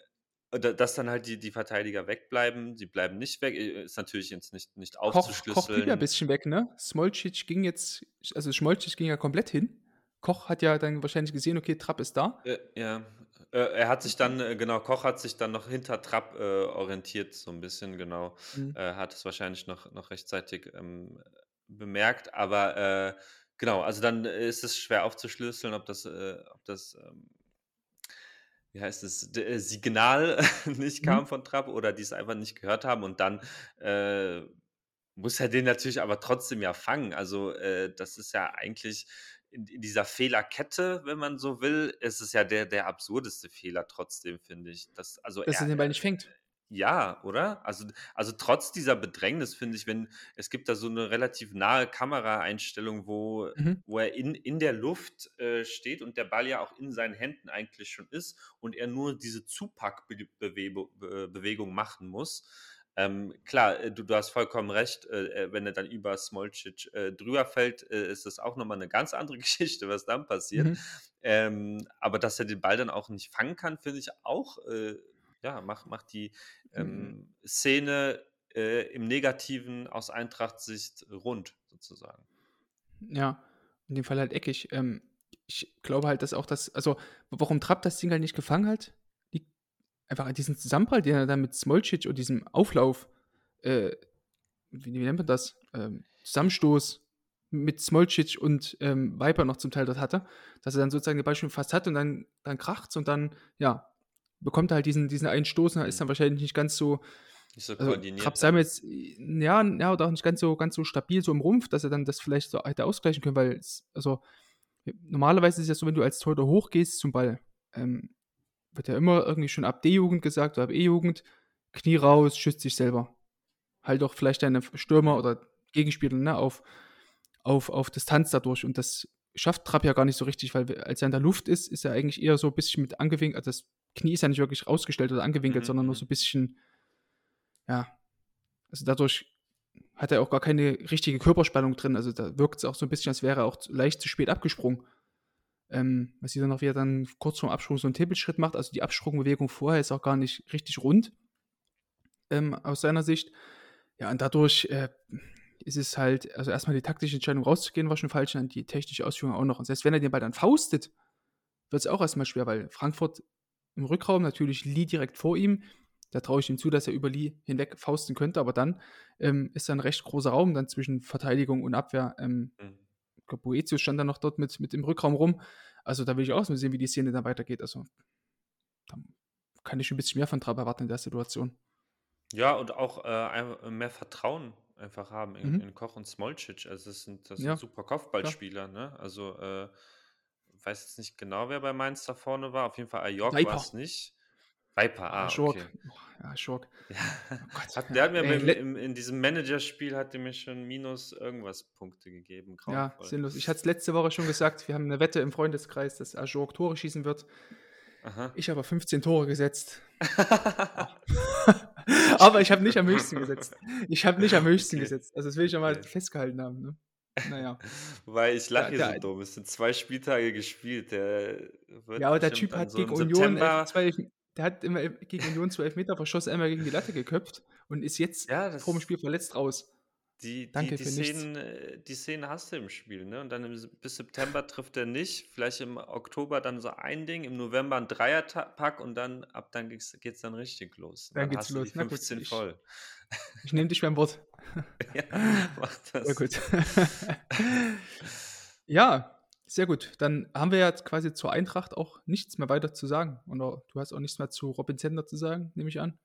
dass dann halt die, die Verteidiger wegbleiben, sie bleiben nicht weg, äh, ist natürlich jetzt nicht, nicht Koch, Koch blieb ja ein aufzuschlüsseln. bisschen weg, ne? Smolcic ging jetzt, also Smolcic ging ja komplett hin. Koch hat ja dann wahrscheinlich gesehen, okay, Trapp ist da. Äh, ja, äh, er hat sich dann, äh, genau, Koch hat sich dann noch hinter Trapp äh, orientiert, so ein bisschen, genau. Mhm. Hat es wahrscheinlich noch, noch rechtzeitig ähm, bemerkt, aber genau, also dann ist es schwer aufzuschlüsseln, ob das, äh, ob das ähm, wie heißt es, d- äh, Signal (laughs) nicht kam Mhm. von Trapp oder die es einfach nicht gehört haben und dann äh, muss er den natürlich aber trotzdem ja fangen. Also äh, das ist ja eigentlich in, in dieser Fehlerkette, wenn man so will, ist es ja der, der absurdeste Fehler trotzdem, finde ich. Das, also Dass er, den Ball nicht fängt. Ja, oder? Also, also trotz dieser Bedrängnis finde ich, wenn es gibt da so eine relativ nahe Kameraeinstellung, wo, Mhm. wo er in, in der Luft äh, steht und der Ball ja auch in seinen Händen eigentlich schon ist und er nur diese Zupackbewegung machen muss. Ähm, klar, äh, du, du hast vollkommen recht, äh, äh, wenn er dann über Smolcic äh, drüber fällt, äh, ist das auch nochmal eine ganz andere (laughs) Geschichte, was dann passiert. Mhm. Ähm, aber dass er den Ball dann auch nicht fangen kann, finde ich auch, äh, ja, macht, macht die Mhm. ähm, Szene äh, im Negativen aus Eintracht-Sicht rund, sozusagen. Ja, in dem Fall halt eckig. Ähm, ich glaube halt, dass auch das, also warum Trapp das Ding halt nicht gefangen hat, liegt einfach an diesem Zusammenprall, den er dann mit Smolcic und diesem Auflauf, äh, wie, wie nennt man das? Ähm, Zusammenstoß mit Smolcic und ähm, Viper noch zum Teil dort hatte, dass er dann sozusagen den Ball schon fast hat und dann, dann kracht's und dann, ja, bekommt er halt diesen, diesen einen Stoß und ist dann wahrscheinlich nicht ganz so, Nicht so also koordiniert. Mir jetzt, ja, ja, oder auch nicht ganz so, ganz so stabil so im Rumpf, dass er dann das vielleicht so hätte ausgleichen können, weil es, also normalerweise ist es ja so, wenn du als Torhüter hochgehst zum Ball, ähm, wird ja immer irgendwie schon ab D-Jugend gesagt oder ab E-Jugend, Knie raus, schützt dich selber. Halt doch vielleicht deine Stürmer oder Gegenspieler ne, auf, auf, auf Distanz dadurch und das schafft Trapp ja gar nicht so richtig, weil als er in der Luft ist, ist er eigentlich eher so ein bisschen mit angewinkelt, also das Knie ist ja nicht wirklich rausgestellt oder angewinkelt, Mhm, sondern nur mhm. so ein bisschen, ja, also dadurch hat er auch gar keine richtige Körperspannung drin. Also da wirkt es auch so ein bisschen, als wäre er auch leicht zu spät abgesprungen. Ähm, man sieht dann auch, wie er dann kurz vorm Absprung so einen Tippelschritt macht. Also die Absprungbewegung vorher ist auch gar nicht richtig rund ähm, aus seiner Sicht. Ja, und dadurch äh, ist es halt, also erstmal die taktische Entscheidung rauszugehen, war schon falsch, und dann die technische Ausführung auch noch. Und selbst wenn er den Ball dann faustet, wird es auch erstmal schwer, weil Frankfurt im Rückraum natürlich Lee direkt vor ihm. Da traue ich ihm zu, dass er über Lee hinweg fausten könnte, aber dann ähm, ist da ein recht großer Raum dann zwischen Verteidigung und Abwehr. Ähm, Mhm. ich glaube, Boetius stand dann noch dort mit, mit im Rückraum rum. Also da will ich auch mal sehen, wie die Szene dann weitergeht. Also da kann ich ein bisschen mehr von Trapp erwarten in der Situation. Ja, und auch äh, ein- mehr Vertrauen einfach haben in, Mhm. in Koch und Smolcic. Also das sind, das Ja, sind super Kopfballspieler, ne? Also äh, weiß jetzt nicht genau, wer bei Mainz da vorne war. Auf jeden Fall Ajork war es nicht. Viper, ah, Schurk. okay. Ja, Schurk. (laughs) Ja. Gott, Hat, ja. der hat mir Ey, im, im, in diesem Managerspiel hat der mir schon minus irgendwas Punkte gegeben. Ja, Grauenvoll. sinnlos. Ich hatte es letzte Woche schon gesagt, wir haben eine Wette im Freundeskreis, dass Ajork Tore schießen wird. Aha. Ich habe 15 Tore gesetzt. (laughs) Aber ich habe nicht am höchsten gesetzt. Ich habe nicht am (laughs) höchsten Okay. gesetzt. Also das will ich ja mal Okay. festgehalten haben. Ne? Naja. (laughs) Weil ich lache hier so dumm. Es sind zwei Spieltage gespielt. Ja, aber der Typ hat so gegen Union zwei, der hat immer gegen Union zwei Elfmeter verschossen, einmal gegen die Latte geköpft und ist jetzt Ja, vor dem Spiel verletzt raus. Die, die, Danke die nichts. Szenen, äh, die Szenen hast du im Spiel, ne? Und dann im, bis September trifft er nicht. Vielleicht im Oktober dann so ein Ding, im November ein Dreierpack und dann ab dann geht's, geht's dann richtig los. Und Dann dann geht's hast du die los. Na gut, 15 ich, voll. ich nehme dich beim Wort. (laughs) (laughs) Ja, mach Sehr das. gut. (laughs) ja, sehr gut. Dann haben wir ja jetzt quasi zur Eintracht auch nichts mehr weiter zu sagen. Oder du hast auch nichts mehr zu Robin Zender zu sagen, nehme ich an.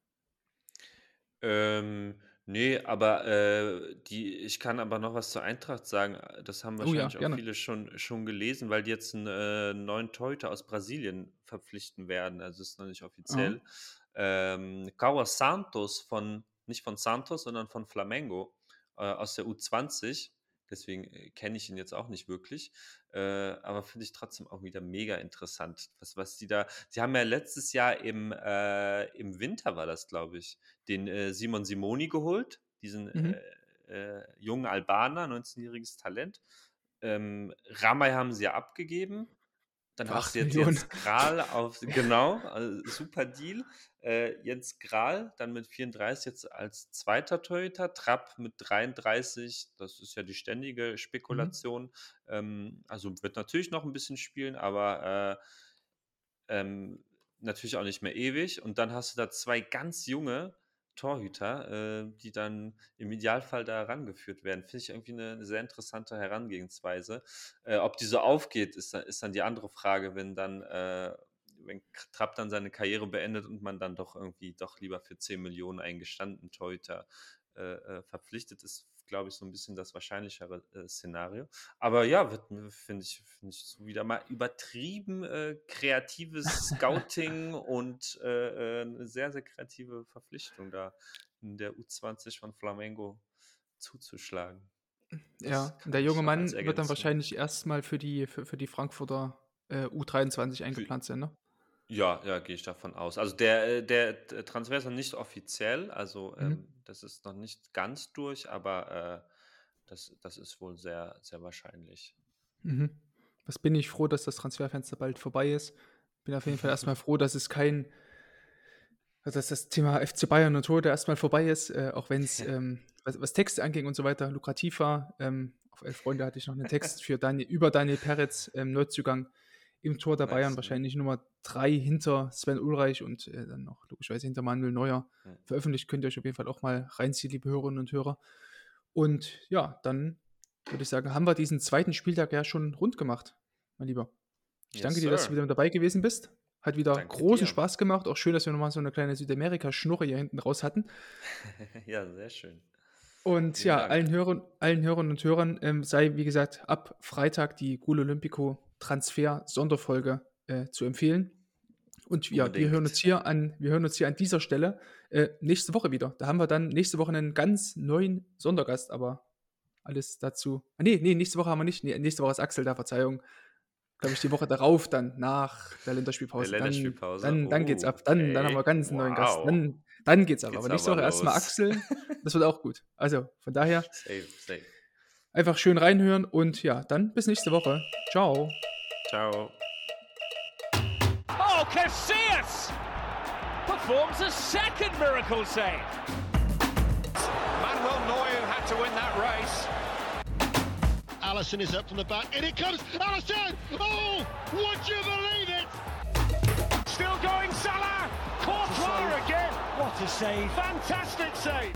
Ähm, nee, aber äh, die, ich kann aber noch was zur Eintracht sagen. Das haben Oh ja, wahrscheinlich auch gerne. viele schon, schon gelesen, weil die jetzt einen äh, neuen Torhüter aus Brasilien verpflichten werden. Also ist noch nicht Aha. offiziell. Ähm, Cauã Santos von, nicht von Santos, sondern von Flamengo äh, aus der U20. Deswegen äh, kenne ich ihn jetzt auch nicht wirklich. Äh, aber finde ich trotzdem auch wieder mega interessant. Was, was die da. Sie haben ja letztes Jahr im, äh, im Winter war das, glaube ich, den äh, Simon Simoni geholt, diesen Mhm. äh, äh, jungen Albaner, 19-jähriges Talent. Ähm, Ramay haben sie ja abgegeben. Dann hast 8 du jetzt Millionen. Jens Kral auf, genau, also super Deal. Äh, Jens Kral dann mit 34 jetzt als zweiter Torhüter, Trapp mit 33, das ist ja die ständige Mhm. Spekulation. Ähm, also wird natürlich noch ein bisschen spielen, aber äh, ähm, natürlich auch nicht mehr ewig. Und dann hast du da zwei ganz junge Torhüter, äh, die dann im Idealfall da herangeführt werden. Finde ich irgendwie eine, eine sehr interessante Herangehensweise. Äh, ob die so aufgeht, ist, dann- ist dann die andere Frage, wenn dann, äh, wenn Trapp dann seine Karriere beendet und man dann doch irgendwie doch lieber für 10 Millionen einen gestandenen Torhüter äh, äh, verpflichtet ist, glaube ich, so ein bisschen das wahrscheinlichere äh, Szenario. Aber ja, mir, finde ich, finde ich so wieder mal übertrieben äh, kreatives (laughs) Scouting und äh, äh, eine sehr, sehr kreative Verpflichtung da in der U20 von Flamengo zuzuschlagen. Das Ja, der junge Mann wird dann wahrscheinlich erstmal für die, für, für die Frankfurter äh, U23 Für, eingeplant sein, ne? Ja, ja, gehe ich davon aus. Also der, äh, der T- Transfer ist noch nicht offiziell, also Mhm. ähm, das ist noch nicht ganz durch, aber äh, das, das ist wohl sehr, sehr wahrscheinlich. Mhm. Was bin ich froh, dass das Transferfenster bald vorbei ist. Bin auf jeden Fall erstmal (laughs) froh, dass es kein, also dass das Thema FC Bayern und Tode erstmal vorbei ist, äh, auch wenn es, ähm, was, was Texte anging und so weiter, lukrativ war. Ähm, auf Elf Freunde hatte ich noch einen Text (laughs) für Daniel, über Daniel Peretz, ähm, Neuzugang im Tor der Bayern, wahrscheinlich Nummer drei hinter Sven Ulreich und äh, dann noch logischerweise hinter Manuel Neuer. Ja. Veröffentlicht könnt ihr euch auf jeden Fall auch mal reinziehen, liebe Hörerinnen und Hörer. Und ja, dann würde ich sagen, haben wir diesen zweiten Spieltag ja schon rund gemacht, mein Lieber. Ich Yes, danke dir, dass du wieder mit dabei gewesen bist. Hat wieder Danke großen dir. Spaß gemacht. Auch schön, dass wir nochmal so eine kleine Südamerika-Schnurre hier hinten raus hatten. (laughs) ja, sehr schön. Und Vielen ja, Dank. allen Hörern, allen Hörern und Hörern ähm, sei, wie gesagt, ab Freitag die Gule Olympico Transfer-Sonderfolge äh, zu empfehlen. Und ja, wir hören uns hier an, wir hören uns hier an dieser Stelle äh, nächste Woche wieder. Da haben wir dann nächste Woche einen ganz neuen Sondergast, aber alles dazu. Ah, nee, nee, nächste Woche haben wir nicht. Nee, nächste Woche ist Axel da, Verzeihung. Glaube ich, die Woche darauf dann, nach der Länderspielpause. Der Länderspielpause. Dann, dann, dann geht's Oh, ab. Dann, dann haben wir ganz einen neuen Gast. Wow. Dann, dann geht's ab. Geht's aber nächste aber Woche erstmal. Axel. Das wird auch gut. Also, von daher Safe, safe. Einfach schön reinhören und ja, dann bis nächste Woche. Ciao. Ciao. Oh, Casillas performs a second miracle save. Manuel Neuer had to win that race. Allison is up from the back. In it comes. Allison! Oh! Would you believe it? Still going Salah. Courtois again. What a save. Fantastic save.